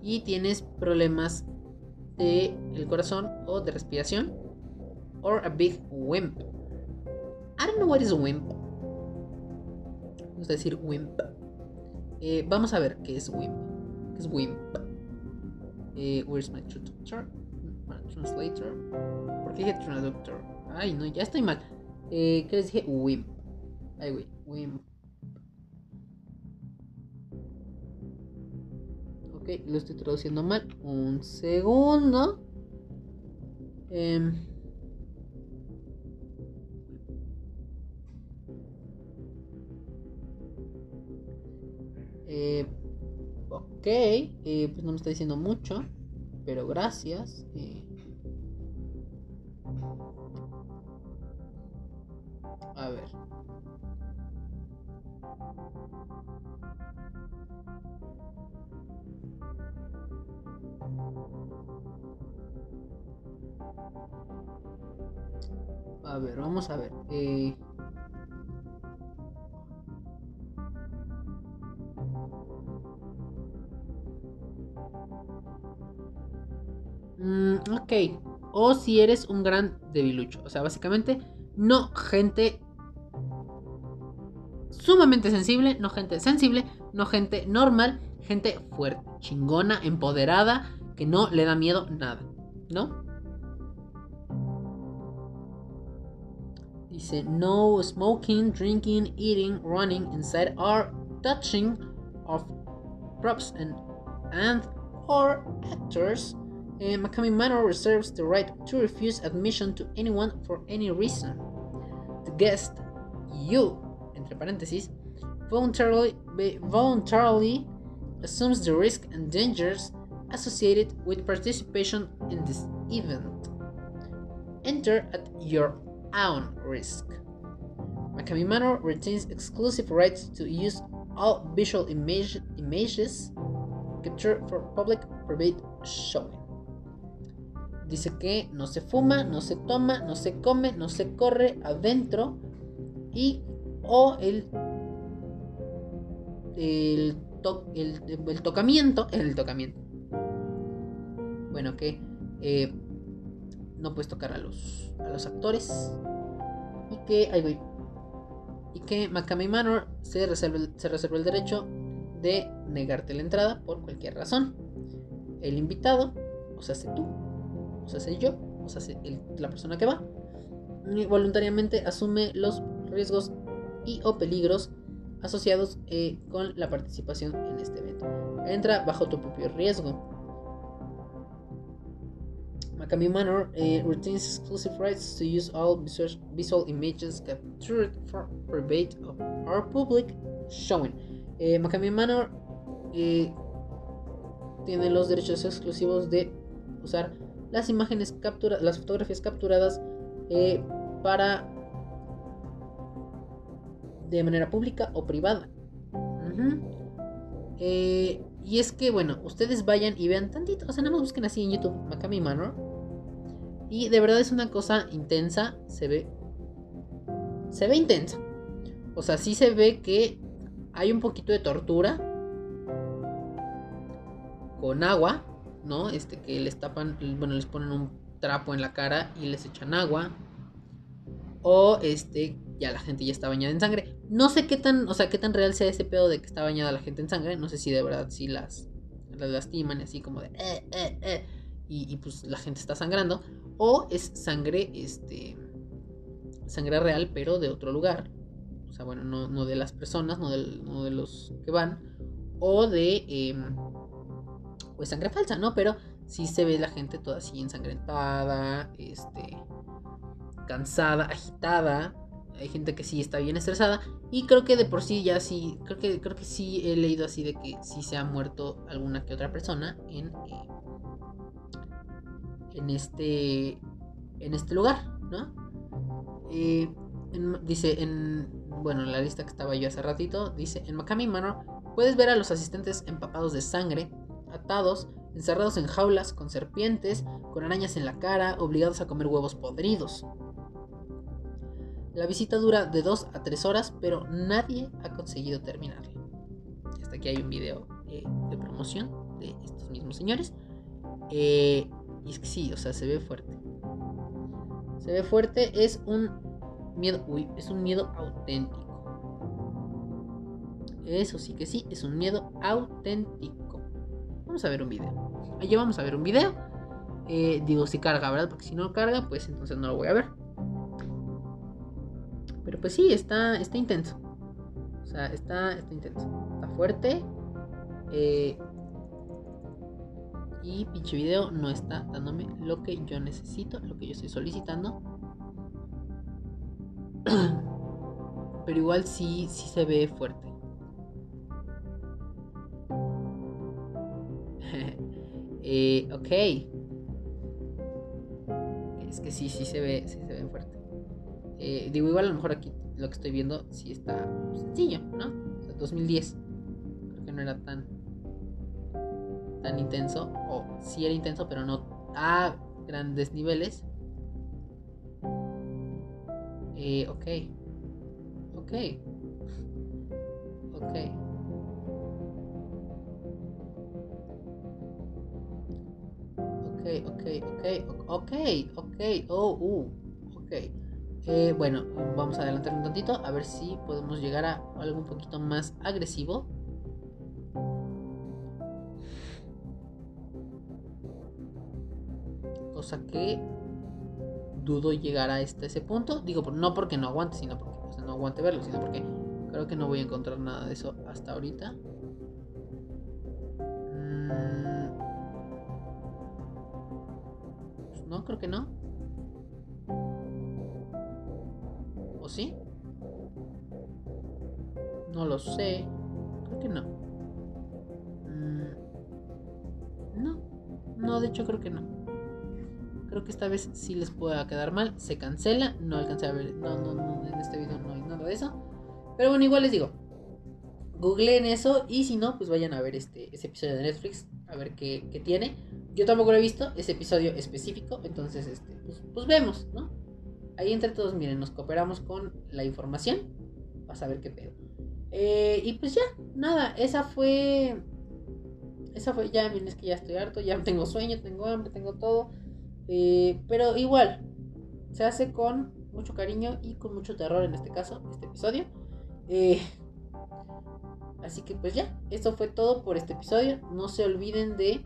y tienes problemas de el corazón o de respiración, or a big wimp. I don't know what is a wimp. Vamos a decir wimp. Eh, vamos a ver qué es wimp. ¿Qué es wimp? where's my traductor? My translator. ¿Por qué dije traductor? Ay, no, ya estoy mal. Eh, ¿Qué les dije? Wimp. Ay, güey. Wimp. Ok, lo estoy traduciendo mal. Un segundo. Eh, eh, ok, eh, pues no me está diciendo mucho, pero gracias. Eh, A ver. A ver, vamos a ver. Eh... Mm. O si eres un gran debilucho. O sea, básicamente, no gente sumamente sensible, no gente sensible, no gente normal, gente fuerte, chingona, empoderada, que no le da miedo nada, ¿no? Dice, no smoking, drinking, eating, running inside or touching of props and, and or actors. Uh, Macami Manor reserves the right to refuse admission to anyone for any reason. The guest, you, entre voluntarily, voluntarily assumes the risk and dangers associated with participation in this event. Enter at your own risk. Macami Manor retains exclusive rights to use all visual image, images captured for public private showing. Dice que no se fuma, no se toma, no se come, no se corre adentro y o el el, el, tocamiento, el tocamiento. Bueno, que eh, no puedes tocar a los, a los actores y que ahí voy, y que Macami Manor se reserva, se reserva el derecho de negarte la entrada por cualquier razón. El invitado, o sea, tú, o sea, yo, o sea, la persona que va, voluntariamente asume los riesgos y o peligros asociados eh, con la participación en este evento. Entra bajo tu propio riesgo. Macami Manor eh, retains exclusive rights to use all visual, images captured for private or public showing. Eh, Manor eh, tiene los derechos exclusivos de usar las imágenes capturadas, las fotografías capturadas para de manera pública o privada. Eh, y es que, bueno, ustedes vayan y vean tantito, o sea, nada más busquen así en YouTube, Macami Manor. Y de verdad es una cosa intensa, se ve. Se ve intensa. O sea, sí se ve que hay un poquito de tortura. Con agua, ¿no? Este que les tapan, bueno, les ponen un trapo en la cara y les echan agua. O este, ya la gente ya está bañada en sangre. No sé qué tan, o sea, qué tan real sea ese pedo de que está bañada la gente en sangre. No sé si de verdad sí las, las lastiman, así como de eh, eh, eh, y, pues la gente está sangrando. O es sangre, este, sangre real, pero de otro lugar. O sea, bueno, no, no de las personas, no, no, de los que van. O de, em, pues sangre falsa, ¿no? Pero sí se ve la gente toda así ensangrentada, este, cansada, agitada. Hay gente que sí está bien estresada. Y creo que de por sí ya sí, creo que, creo que sí he leído así de que sí se ha muerto alguna que otra persona en, eh, en este, en este lugar, ¿no? Eh, dice en, bueno, la lista que estaba yo hace ratito, dice, en Macami Manor puedes ver a los asistentes empapados de sangre, atados, encerrados en jaulas, con serpientes, con arañas en la cara, obligados a comer huevos podridos. La visita dura de 2 a 3 horas, pero nadie ha conseguido terminarla. Hasta aquí hay un video eh, de promoción de estos mismos señores. Eh, y es que sí, o sea, se ve fuerte. Se ve fuerte, es un miedo, uy, es un miedo auténtico. Eso sí que sí, es un miedo auténtico. Vamos a ver un video. Allí vamos a ver un video. Eh, digo, si carga, ¿verdad? Porque si no carga, pues entonces no lo voy a ver. Pero pues sí, está, está intenso. O sea, está, está intenso. Está fuerte. Eh, y pinche video no está dándome lo que yo necesito, lo que yo estoy solicitando. Pero igual sí, sí se ve fuerte. eh, ok. Es que sí, sí se ve, sí se ve fuerte. Eh, digo, igual a lo mejor aquí lo que estoy viendo sí está sencillo, ¿no? O sea, 2010. Creo que no era tan tan intenso, o sí era intenso, pero no a grandes niveles. Eh. Ok. Ok. Ok, ok, ok, oh, uh, ok. Eh, bueno, vamos a adelantar un tantito a ver si podemos llegar a algo un poquito más agresivo. Cosa que dudo llegar a este, ese punto. Digo, no porque no aguante, sino porque no aguante verlo, sino porque creo que no voy a encontrar nada de eso hasta ahorita. Creo que no. ¿O sí? No lo sé. Creo que no. Mm. No. No, de hecho creo que no. Creo que esta vez sí les pueda quedar mal. Se cancela. No alcancé a ver. No, no, no. En este video no de eso. Pero bueno, igual les digo. Googleen eso. Y si no, pues vayan a ver este, ese episodio de Netflix. A ver qué, qué tiene. Yo tampoco lo he visto. Ese episodio específico. Entonces, este, pues, pues vemos, ¿no? Ahí entre todos, miren, nos cooperamos con la información. Vas a ver qué pedo. Eh, y pues ya, nada. Esa fue. Esa fue. Ya, miren, es que ya estoy harto. Ya tengo sueño, tengo hambre, tengo todo. Eh, pero igual, se hace con mucho cariño y con mucho terror en este caso, este episodio. Eh, así que pues ya, eso fue todo por este episodio. No se olviden de,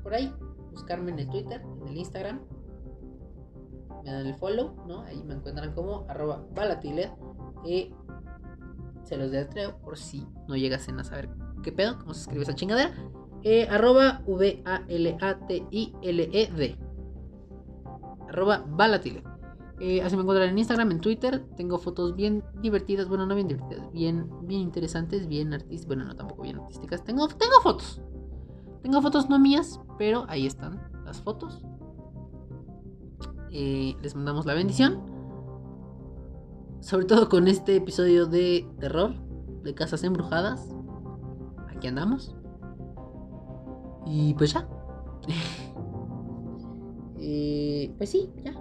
por ahí, buscarme en el Twitter, en el Instagram. Me dan el follow, ¿no? Ahí me encuentran como arroba balatile. Eh, se los deletreo por si no llegasen a saber qué pedo, cómo se escribe esa chingadera. Eh, arroba V-A-L-A-T-I-L-E-D. Arroba Balatile. Eh, así me encuentran en Instagram, en Twitter. Tengo fotos bien divertidas. Bueno, no bien divertidas. Bien, bien interesantes, bien artísticas. Bueno, no tampoco bien artísticas. Tengo, tengo fotos. Tengo fotos no mías, pero ahí están las fotos. Eh, les mandamos la bendición. Sobre todo con este episodio de terror, de casas embrujadas. Aquí andamos. Y pues ya. Eh, pues sí, ya.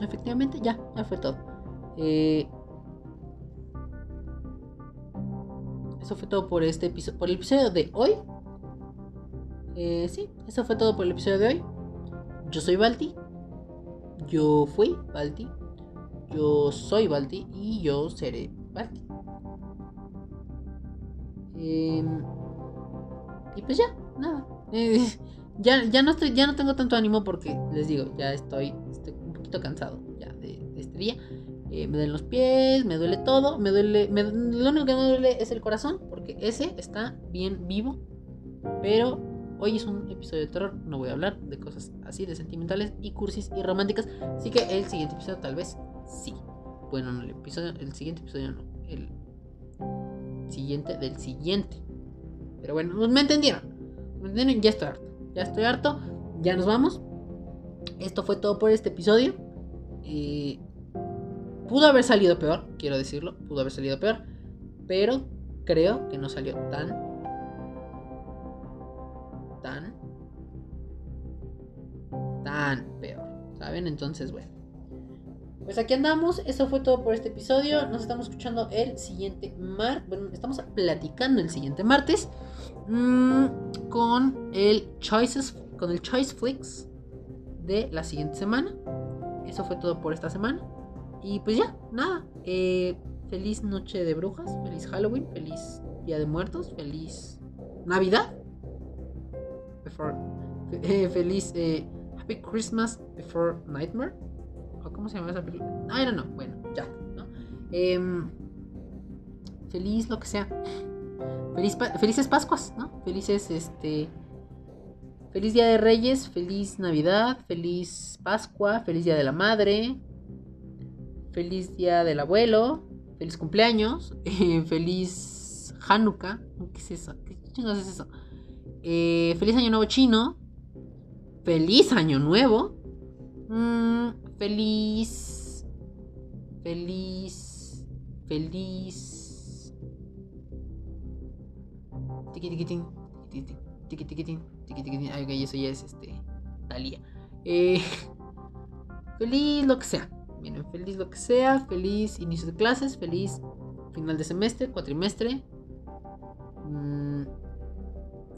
Efectivamente, ya, ya fue todo. Eh, eso fue todo por este episodio, por el episodio de hoy. Eh, sí, eso fue todo por el episodio de hoy. Yo soy Balti. Yo fui Balti. Yo soy Balti y yo seré Balti. Em, y pues ya, nada. Eh, ya, ya, no estoy, ya no tengo tanto ánimo porque les digo, ya estoy, estoy un poquito cansado ya de, este día. Eh, me duelen los pies, me duele todo, me duele, lo único que me duele es el corazón porque ese está bien vivo. Pero hoy es un episodio de terror, no voy a hablar de cosas así de sentimentales y cursis y románticas. Así que el siguiente episodio tal vez sí. Bueno, no, el episodio, el siguiente episodio no, el siguiente del siguiente. Pero bueno, me entendieron. ¿Me entendieron? Ya estoy harto. Ya estoy harto. Ya nos vamos. Esto fue todo por este episodio. Eh, pudo haber salido peor, quiero decirlo. Pudo haber salido peor. Pero creo que no salió tan. Tan. Tan peor. ¿Saben? Entonces, bueno. Pues aquí andamos, eso fue todo por este episodio. Nos estamos escuchando el siguiente martes. Bueno, estamos platicando el siguiente martes. Mm, con el Choices. Con el Choice Flix de la siguiente semana. Eso fue todo por esta semana. Y pues ya, nada. Eh, feliz noche de brujas. Feliz Halloween. Feliz Día de Muertos. Feliz Navidad. Eh, feliz eh, Happy Christmas Before Nightmare. ¿Cómo se llama esa película? I don't know. Bueno, ya. ¿no? Em, feliz lo que sea. Feliz, felices Pascuas, ¿no? Felices, este. Feliz Día de Reyes, feliz Navidad, feliz Pascua, feliz Día de la Madre, feliz Día del Abuelo, feliz cumpleaños, feliz Hanukkah, ¿qué es eso? ¿Qué chingados es eso? Eh, feliz Año Nuevo Chino, feliz Año Nuevo, mmm, Feliz. Feliz. Feliz. Tiki tiki tin. Ay, ok, eso ya es este. Talía. Eh, feliz lo que sea. Miren, feliz lo que sea. Feliz inicio de clases. Feliz final de semestre, cuatrimestre. Mm,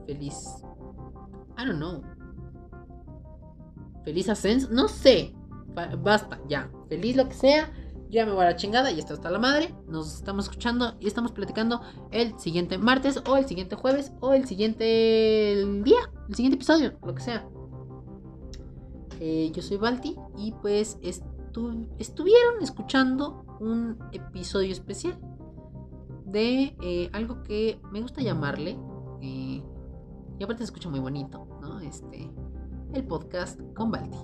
feliz. I don't know. Feliz ascenso. No sé. Basta, ya. Feliz lo que sea. Ya me voy a la chingada y esto está la madre. Nos estamos escuchando y estamos platicando el siguiente martes o el siguiente jueves o el siguiente día, el siguiente episodio, lo que sea. Eh, yo soy Balti y pues estuvieron escuchando un episodio especial de eh, algo que me gusta llamarle. Eh, y aparte se escucha muy bonito, ¿no? Este, el podcast con Balti.